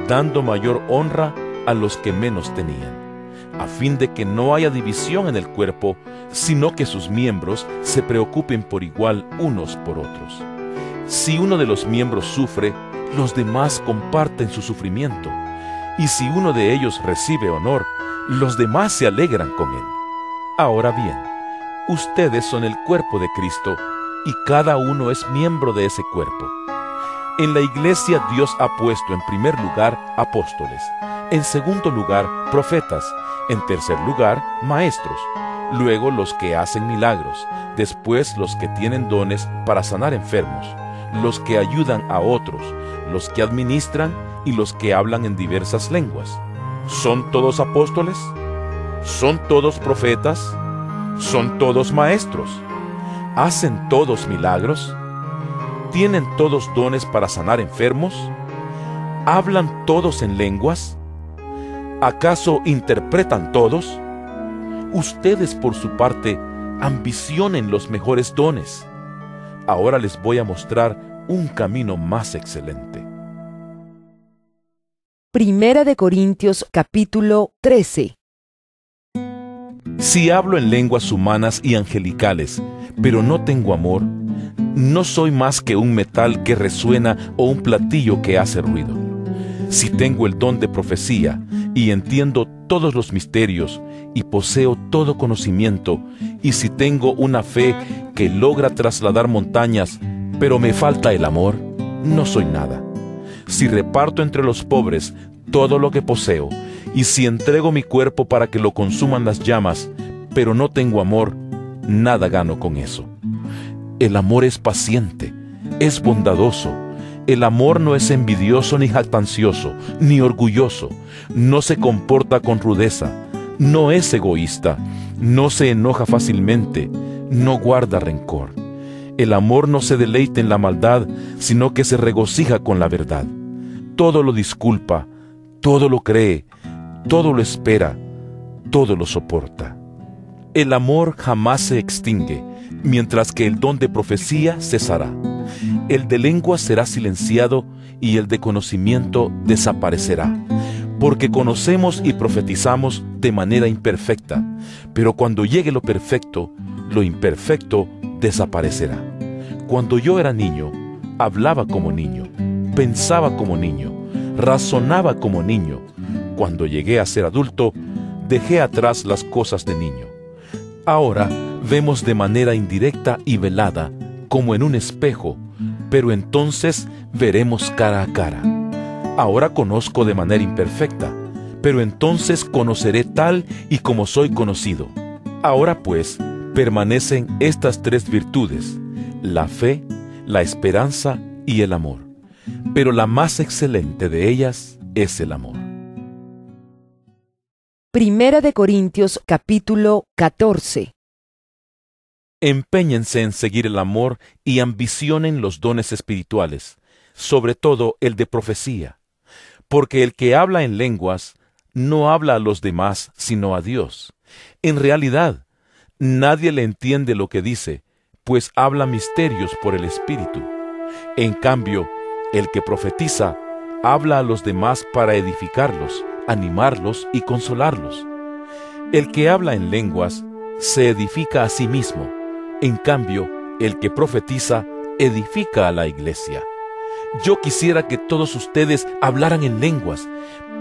dando mayor honra a los que menos tenían, a fin de que no haya división en el cuerpo, sino que sus miembros se preocupen por igual unos por otros. Si uno de los miembros sufre, los demás comparten su sufrimiento, y si uno de ellos recibe honor, los demás se alegran con él. Ahora bien, ustedes son el cuerpo de Cristo, y cada uno es miembro de ese cuerpo. En la iglesia Dios ha puesto en primer lugar apóstoles, en segundo lugar profetas, en tercer lugar maestros, luego los que hacen milagros, después los que tienen dones para sanar enfermos, los que ayudan a otros, los que administran y los que hablan en diversas lenguas. ¿Son todos apóstoles? ¿Son todos profetas? ¿Son todos maestros? ¿Hacen todos milagros? ¿Tienen todos dones para sanar enfermos? ¿Hablan todos en lenguas? ¿Acaso interpretan todos? Ustedes por su parte ambicionen los mejores dones. Ahora les voy a mostrar un camino más excelente. Primera de Corintios capítulo 13 Si hablo en lenguas humanas y angelicales, pero no tengo amor, no soy más que un metal que resuena o un platillo que hace ruido. Si tengo el don de profecía y entiendo todos los misterios y poseo todo conocimiento, y si tengo una fe que logra trasladar montañas, pero me falta el amor, no soy nada. Si reparto entre los pobres todo lo que poseo, y si entrego mi cuerpo para que lo consuman las llamas, pero no tengo amor, nada gano con eso. El amor es paciente, es bondadoso. El amor no es envidioso ni jactancioso, ni orgulloso. No se comporta con rudeza. No es egoísta. No se enoja fácilmente. No guarda rencor. El amor no se deleita en la maldad, sino que se regocija con la verdad. Todo lo disculpa, todo lo cree, todo lo espera, todo lo soporta. El amor jamás se extingue mientras que el don de profecía cesará. El de lengua será silenciado y el de conocimiento desaparecerá. Porque conocemos y profetizamos de manera imperfecta, pero cuando llegue lo perfecto, lo imperfecto desaparecerá. Cuando yo era niño, hablaba como niño, pensaba como niño, razonaba como niño. Cuando llegué a ser adulto, dejé atrás las cosas de niño. Ahora, vemos de manera indirecta y velada, como en un espejo, pero entonces veremos cara a cara. Ahora conozco de manera imperfecta, pero entonces conoceré tal y como soy conocido. Ahora pues, permanecen estas tres virtudes, la fe, la esperanza y el amor. Pero la más excelente de ellas es el amor. Primera de Corintios capítulo 14 Empeñense en seguir el amor y ambicionen los dones espirituales, sobre todo el de profecía, porque el que habla en lenguas no habla a los demás sino a Dios. En realidad, nadie le entiende lo que dice, pues habla misterios por el Espíritu. En cambio, el que profetiza habla a los demás para edificarlos, animarlos y consolarlos. El que habla en lenguas se edifica a sí mismo en cambio, el que profetiza edifica a la iglesia. Yo quisiera que todos ustedes hablaran en lenguas,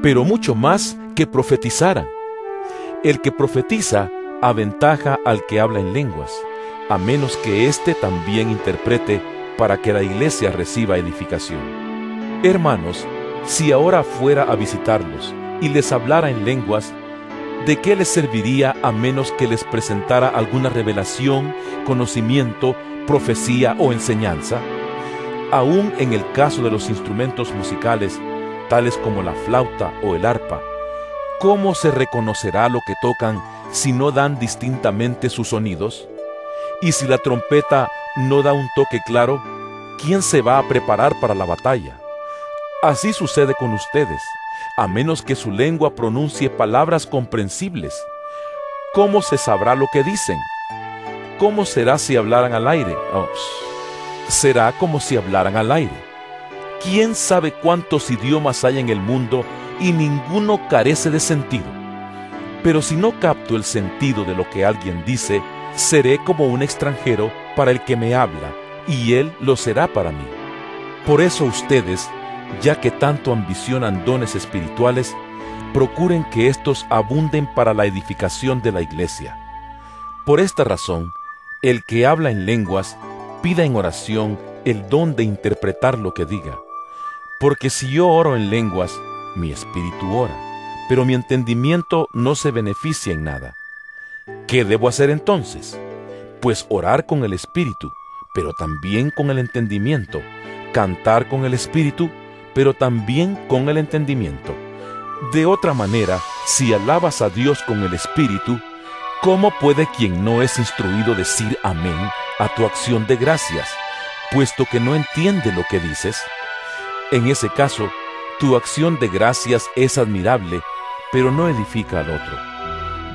pero mucho más que profetizaran. El que profetiza aventaja al que habla en lenguas, a menos que éste también interprete para que la iglesia reciba edificación. Hermanos, si ahora fuera a visitarlos y les hablara en lenguas, ¿de qué les serviría a menos que les presentara alguna revelación, conocimiento, profecía o enseñanza? Aún en el caso de los instrumentos musicales, tales como la flauta o el arpa, ¿cómo se reconocerá lo que tocan si no dan distintamente sus sonidos? Y si la trompeta no da un toque claro, ¿quién se va a preparar para la batalla? Así sucede con ustedes a menos que su lengua pronuncie palabras comprensibles. ¿Cómo se sabrá lo que dicen? ¿Cómo será si hablaran al aire? Oh, será como si hablaran al aire. ¿Quién sabe cuántos idiomas hay en el mundo y ninguno carece de sentido? Pero si no capto el sentido de lo que alguien dice, seré como un extranjero para el que me habla, y él lo será para mí. Por eso ustedes, ya que tanto ambicionan dones espirituales, procuren que éstos abunden para la edificación de la iglesia. Por esta razón, el que habla en lenguas, pida en oración el don de interpretar lo que diga. Porque si yo oro en lenguas, mi espíritu ora, pero mi entendimiento no se beneficia en nada. ¿Qué debo hacer entonces? Pues orar con el espíritu, pero también con el entendimiento, cantar con el espíritu, pero también con el entendimiento. De otra manera, si alabas a Dios con el espíritu, ¿cómo puede quien no es instruido decir amén a tu acción de gracias, puesto que no entiende lo que dices? En ese caso, tu acción de gracias es admirable, pero no edifica al otro.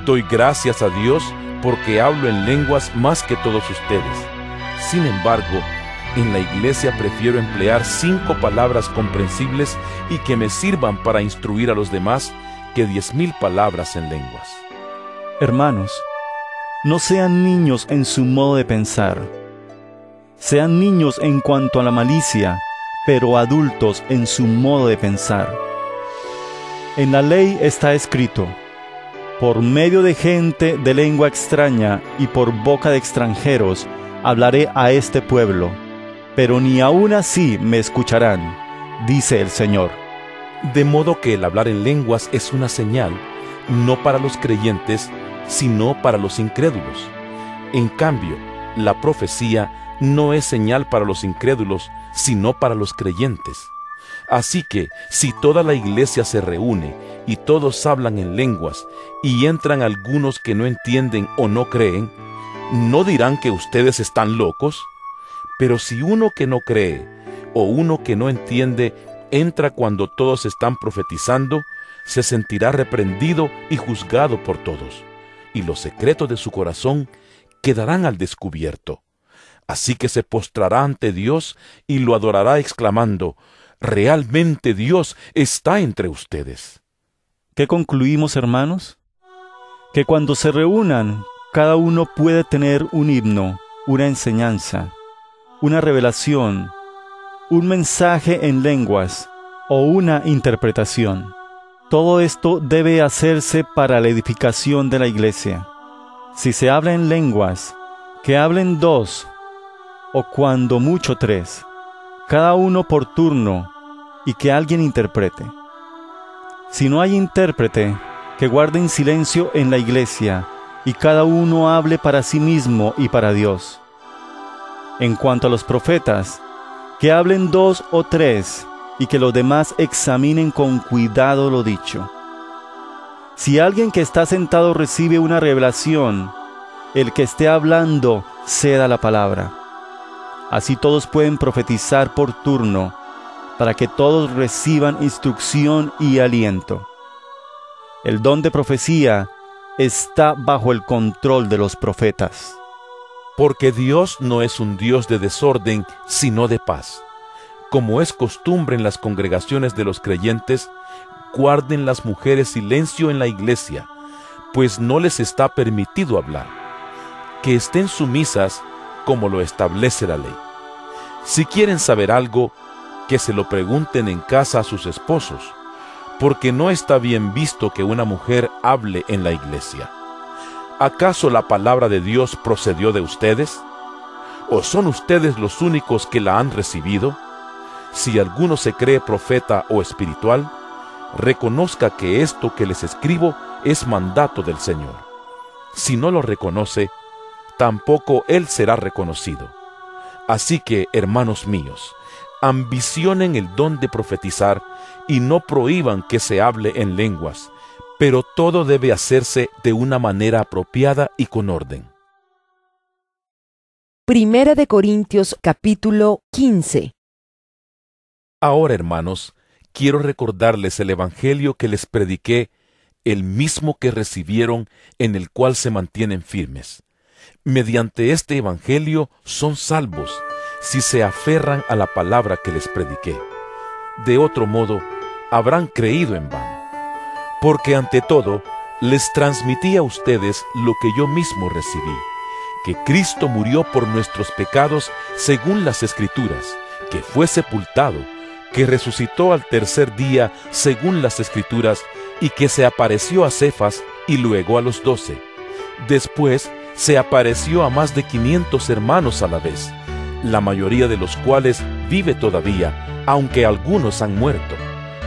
Doy gracias a Dios porque hablo en lenguas más que todos ustedes. Sin embargo, en la iglesia prefiero emplear cinco palabras comprensibles y que me sirvan para instruir a los demás que diez mil palabras en lenguas. Hermanos, no sean niños en su modo de pensar. Sean niños en cuanto a la malicia, pero adultos en su modo de pensar. En la ley está escrito, por medio de gente de lengua extraña y por boca de extranjeros hablaré a este pueblo, pero ni aun así me escucharán, dice el Señor. De modo que el hablar en lenguas es una señal, no para los creyentes, sino para los incrédulos. En cambio, la profecía no es señal para los incrédulos, sino para los creyentes. Así que, si toda la iglesia se reúne y todos hablan en lenguas, y entran algunos que no entienden o no creen, ¿no dirán que ustedes están locos? Pero si uno que no cree o uno que no entiende entra cuando todos están profetizando, se sentirá reprendido y juzgado por todos, y los secretos de su corazón quedarán al descubierto. Así que se postrará ante Dios y lo adorará exclamando, Realmente Dios está entre ustedes. ¿Qué concluimos, hermanos? Que cuando se reúnan, cada uno puede tener un himno, una enseñanza, una revelación, un mensaje en lenguas o una interpretación. Todo esto debe hacerse para la edificación de la iglesia. Si se habla en lenguas, que hablen dos o cuando mucho tres, cada uno por turno, y que alguien interprete. Si no hay intérprete, que guarden silencio en la iglesia, y cada uno hable para sí mismo y para Dios. En cuanto a los profetas, que hablen dos o tres, y que los demás examinen con cuidado lo dicho. Si alguien que está sentado recibe una revelación, el que esté hablando ceda la palabra. Así todos pueden profetizar por turno, para que todos reciban instrucción y aliento. El don de profecía está bajo el control de los profetas. Porque Dios no es un Dios de desorden, sino de paz. Como es costumbre en las congregaciones de los creyentes, guarden las mujeres silencio en la iglesia, pues no les está permitido hablar. Que estén sumisas como lo establece la ley. Si quieren saber algo, que se lo pregunten en casa a sus esposos, porque no está bien visto que una mujer hable en la iglesia. ¿Acaso la palabra de Dios procedió de ustedes? ¿O son ustedes los únicos que la han recibido? Si alguno se cree profeta o espiritual, reconozca que esto que les escribo es mandato del Señor. Si no lo reconoce, tampoco él será reconocido. Así que, hermanos míos, ambicionen el don de profetizar y no prohíban que se hable en lenguas, pero todo debe hacerse de una manera apropiada y con orden. Primera de Corintios capítulo 15 Ahora, hermanos, quiero recordarles el Evangelio que les prediqué, el mismo que recibieron, en el cual se mantienen firmes. Mediante este Evangelio son salvos, si se aferran a la palabra que les prediqué. De otro modo, habrán creído en vano. Porque ante todo, les transmití a ustedes lo que yo mismo recibí, que Cristo murió por nuestros pecados según las Escrituras, que fue sepultado, que resucitó al tercer día según las Escrituras, y que se apareció a Cefas y luego a los doce. Después se apareció a más de quinientos hermanos a la vez, la mayoría de los cuales vive todavía, aunque algunos han muerto.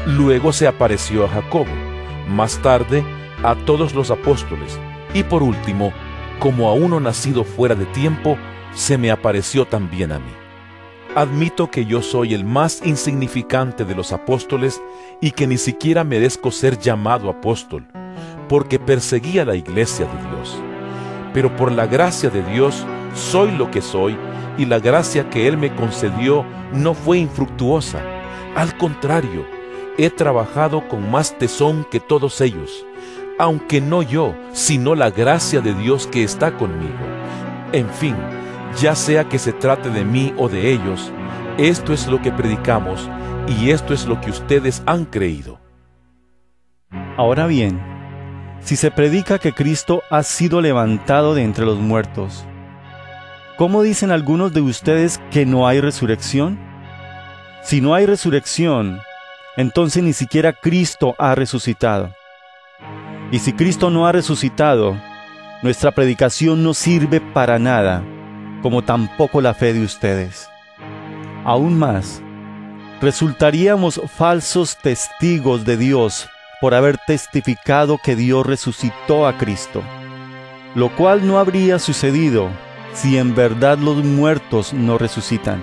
Luego se apareció a Jacobo, más tarde a todos los apóstoles, y por último, como a uno nacido fuera de tiempo, se me apareció también a mí. Admito que yo soy el más insignificante de los apóstoles y que ni siquiera merezco ser llamado apóstol, porque perseguía la iglesia de Dios. Pero por la gracia de Dios soy lo que soy y la gracia que Él me concedió no fue infructuosa. Al contrario, he trabajado con más tesón que todos ellos, aunque no yo, sino la gracia de Dios que está conmigo. En fin, ya sea que se trate de mí o de ellos, esto es lo que predicamos y esto es lo que ustedes han creído. Ahora bien, si se predica que Cristo ha sido levantado de entre los muertos, ¿cómo dicen algunos de ustedes que no hay resurrección? Si no hay resurrección, entonces ni siquiera Cristo ha resucitado. Y si Cristo no ha resucitado, nuestra predicación no sirve para nada como tampoco la fe de ustedes. Aún más, resultaríamos falsos testigos de Dios por haber testificado que Dios resucitó a Cristo, lo cual no habría sucedido si en verdad los muertos no resucitan.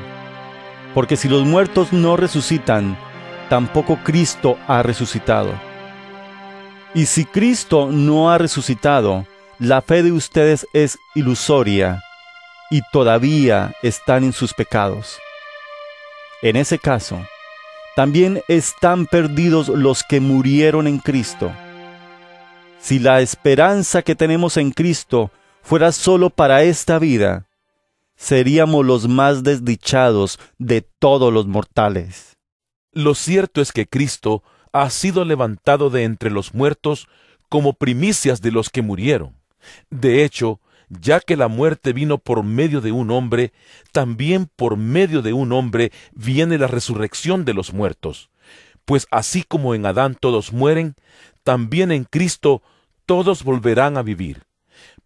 Porque si los muertos no resucitan, tampoco Cristo ha resucitado. Y si Cristo no ha resucitado, la fe de ustedes es ilusoria y todavía están en sus pecados. En ese caso, también están perdidos los que murieron en Cristo. Si la esperanza que tenemos en Cristo fuera solo para esta vida, seríamos los más desdichados de todos los mortales. Lo cierto es que Cristo ha sido levantado de entre los muertos como primicias de los que murieron. De hecho, ya que la muerte vino por medio de un hombre, también por medio de un hombre viene la resurrección de los muertos. Pues así como en Adán todos mueren, también en Cristo todos volverán a vivir,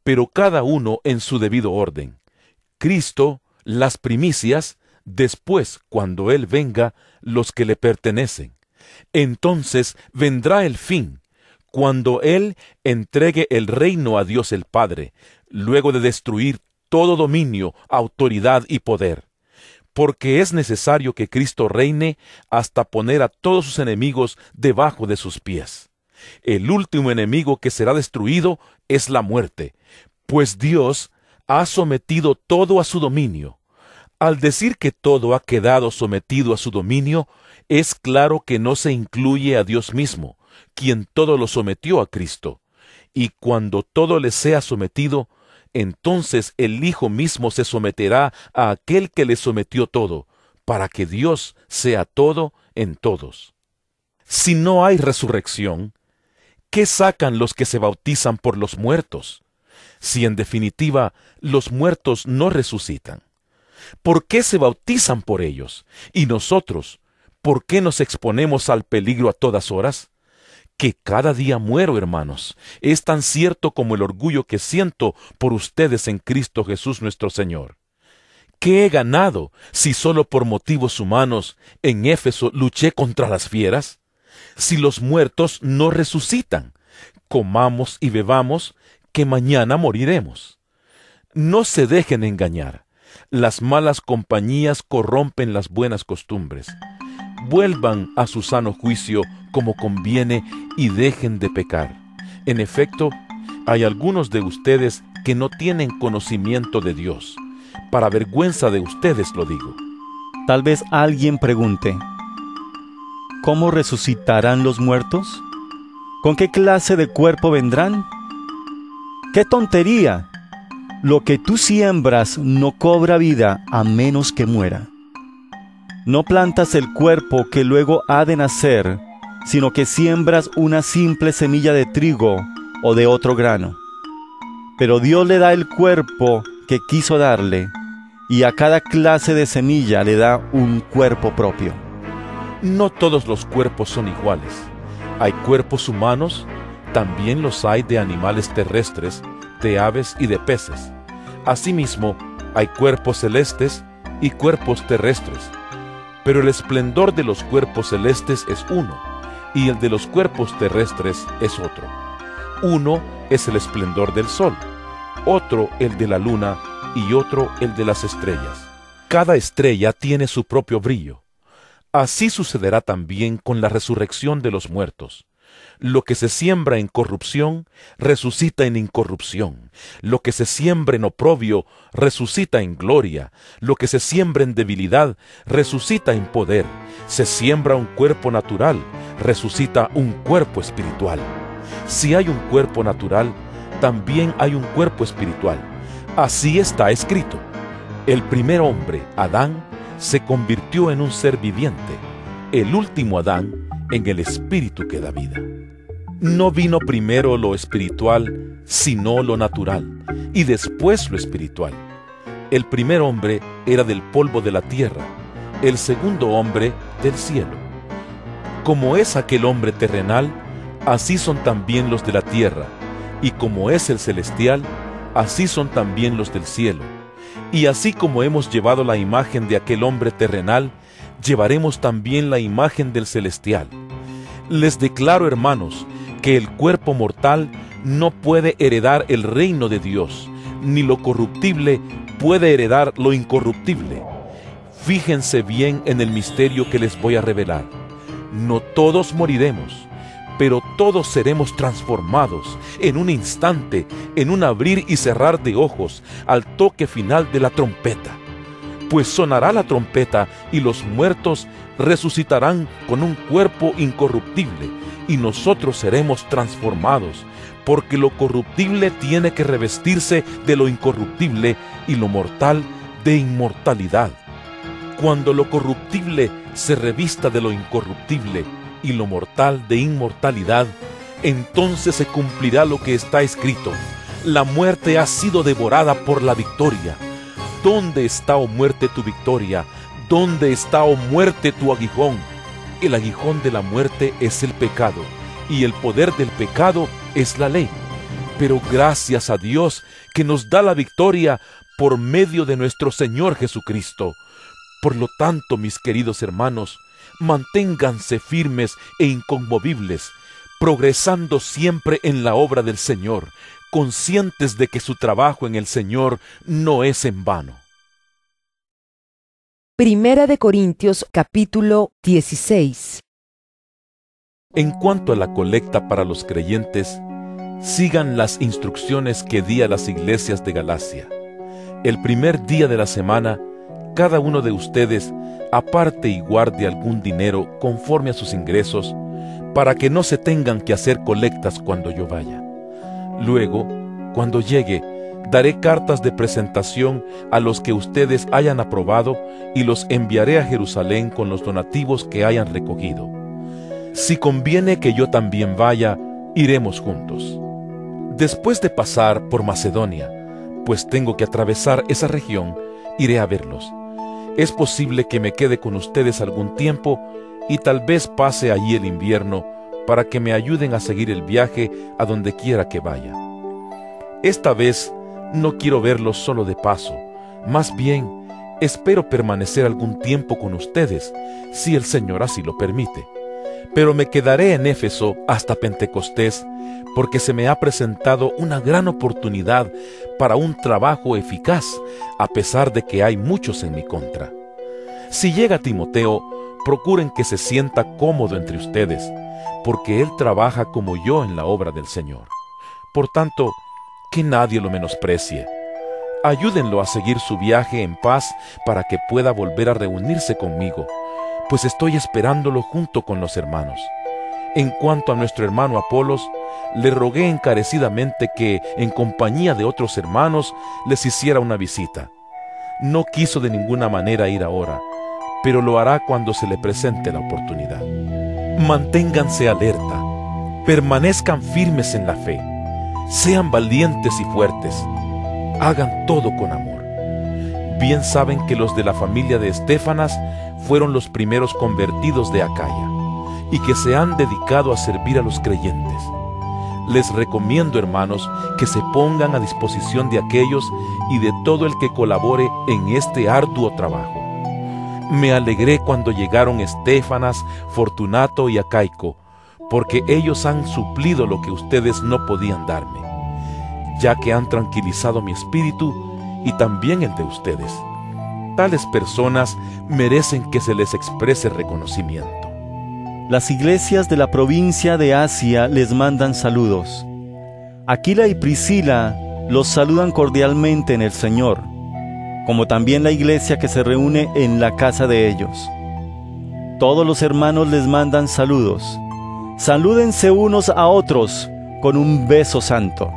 pero cada uno en su debido orden. Cristo, las primicias, después, cuando Él venga, los que le pertenecen. Entonces vendrá el fin, cuando Él entregue el reino a Dios el Padre, luego de destruir todo dominio, autoridad y poder. Porque es necesario que Cristo reine hasta poner a todos sus enemigos debajo de sus pies. El último enemigo que será destruido es la muerte, pues Dios ha sometido todo a su dominio. Al decir que todo ha quedado sometido a su dominio, es claro que no se incluye a Dios mismo, quien todo lo sometió a Cristo. Y cuando todo le sea sometido, entonces el Hijo mismo se someterá a aquel que le sometió todo, para que Dios sea todo en todos. Si no hay resurrección, ¿qué sacan los que se bautizan por los muertos? Si en definitiva los muertos no resucitan. ¿Por qué se bautizan por ellos? Y nosotros, ¿por qué nos exponemos al peligro a todas horas? que cada día muero, hermanos. Es tan cierto como el orgullo que siento por ustedes en Cristo Jesús nuestro Señor. ¿Qué he ganado si solo por motivos humanos en Éfeso luché contra las fieras? Si los muertos no resucitan, comamos y bebamos, que mañana moriremos. No se dejen engañar. Las malas compañías corrompen las buenas costumbres vuelvan a su sano juicio como conviene y dejen de pecar. En efecto, hay algunos de ustedes que no tienen conocimiento de Dios. Para vergüenza de ustedes lo digo. Tal vez alguien pregunte, ¿cómo resucitarán los muertos? ¿Con qué clase de cuerpo vendrán? ¡Qué tontería! Lo que tú siembras no cobra vida a menos que muera. No plantas el cuerpo que luego ha de nacer, sino que siembras una simple semilla de trigo o de otro grano. Pero Dios le da el cuerpo que quiso darle, y a cada clase de semilla le da un cuerpo propio. No todos los cuerpos son iguales. Hay cuerpos humanos, también los hay de animales terrestres, de aves y de peces. Asimismo, hay cuerpos celestes y cuerpos terrestres. Pero el esplendor de los cuerpos celestes es uno, y el de los cuerpos terrestres es otro. Uno es el esplendor del sol, otro el de la luna y otro el de las estrellas. Cada estrella tiene su propio brillo. Así sucederá también con la resurrección de los muertos. Lo que se siembra en corrupción, resucita en incorrupción. Lo que se siembra en oprobio, resucita en gloria. Lo que se siembra en debilidad, resucita en poder. Se siembra un cuerpo natural, resucita un cuerpo espiritual. Si hay un cuerpo natural, también hay un cuerpo espiritual. Así está escrito. El primer hombre, Adán, se convirtió en un ser viviente. El último Adán en el espíritu que da vida. No vino primero lo espiritual, sino lo natural, y después lo espiritual. El primer hombre era del polvo de la tierra, el segundo hombre del cielo. Como es aquel hombre terrenal, así son también los de la tierra, y como es el celestial, así son también los del cielo. Y así como hemos llevado la imagen de aquel hombre terrenal, llevaremos también la imagen del celestial. Les declaro, hermanos, que el cuerpo mortal no puede heredar el reino de Dios, ni lo corruptible puede heredar lo incorruptible. Fíjense bien en el misterio que les voy a revelar. No todos moriremos, pero todos seremos transformados en un instante, en un abrir y cerrar de ojos, al toque final de la trompeta pues sonará la trompeta y los muertos resucitarán con un cuerpo incorruptible y nosotros seremos transformados, porque lo corruptible tiene que revestirse de lo incorruptible y lo mortal de inmortalidad. Cuando lo corruptible se revista de lo incorruptible y lo mortal de inmortalidad, entonces se cumplirá lo que está escrito. La muerte ha sido devorada por la victoria ¿Dónde está, oh muerte, tu victoria? ¿Dónde está, oh muerte, tu aguijón? El aguijón de la muerte es el pecado, y el poder del pecado es la ley. Pero gracias a Dios que nos da la victoria por medio de nuestro Señor Jesucristo. Por lo tanto, mis queridos hermanos, manténganse firmes e inconmovibles, progresando siempre en la obra del Señor, conscientes de que su trabajo en el Señor no es en vano. Primera de Corintios capítulo 16 En cuanto a la colecta para los creyentes, sigan las instrucciones que di a las iglesias de Galacia. El primer día de la semana, cada uno de ustedes aparte y guarde algún dinero conforme a sus ingresos, para que no se tengan que hacer colectas cuando yo vaya. Luego, cuando llegue, daré cartas de presentación a los que ustedes hayan aprobado y los enviaré a Jerusalén con los donativos que hayan recogido. Si conviene que yo también vaya, iremos juntos. Después de pasar por Macedonia, pues tengo que atravesar esa región, iré a verlos. Es posible que me quede con ustedes algún tiempo y tal vez pase allí el invierno para que me ayuden a seguir el viaje a donde quiera que vaya. Esta vez no quiero verlos solo de paso, más bien espero permanecer algún tiempo con ustedes, si el Señor así lo permite. Pero me quedaré en Éfeso hasta Pentecostés, porque se me ha presentado una gran oportunidad para un trabajo eficaz, a pesar de que hay muchos en mi contra. Si llega Timoteo, procuren que se sienta cómodo entre ustedes, porque Él trabaja como yo en la obra del Señor. Por tanto, que nadie lo menosprecie. Ayúdenlo a seguir su viaje en paz para que pueda volver a reunirse conmigo, pues estoy esperándolo junto con los hermanos. En cuanto a nuestro hermano Apolos, le rogué encarecidamente que, en compañía de otros hermanos, les hiciera una visita. No quiso de ninguna manera ir ahora, pero lo hará cuando se le presente la oportunidad. Manténganse alerta, permanezcan firmes en la fe, sean valientes y fuertes, hagan todo con amor. Bien saben que los de la familia de Estefanas fueron los primeros convertidos de Acaya y que se han dedicado a servir a los creyentes. Les recomiendo, hermanos, que se pongan a disposición de aquellos y de todo el que colabore en este arduo trabajo. Me alegré cuando llegaron Estefanas, Fortunato y Acaico, porque ellos han suplido lo que ustedes no podían darme, ya que han tranquilizado mi espíritu y también el de ustedes. Tales personas merecen que se les exprese reconocimiento. Las iglesias de la provincia de Asia les mandan saludos. Aquila y Priscila los saludan cordialmente en el Señor, como también la iglesia que se reúne en la casa de ellos. Todos los hermanos les mandan saludos. Salúdense unos a otros con un beso santo.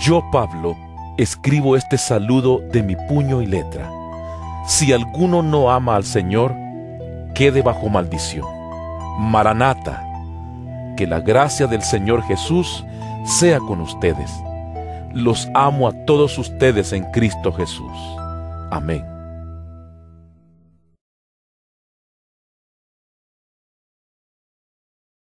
Yo, Pablo, escribo este saludo de mi puño y letra. Si alguno no ama al Señor, quede bajo maldición. Maranata, que la gracia del Señor Jesús sea con ustedes. Los amo a todos ustedes en Cristo Jesús. Amén.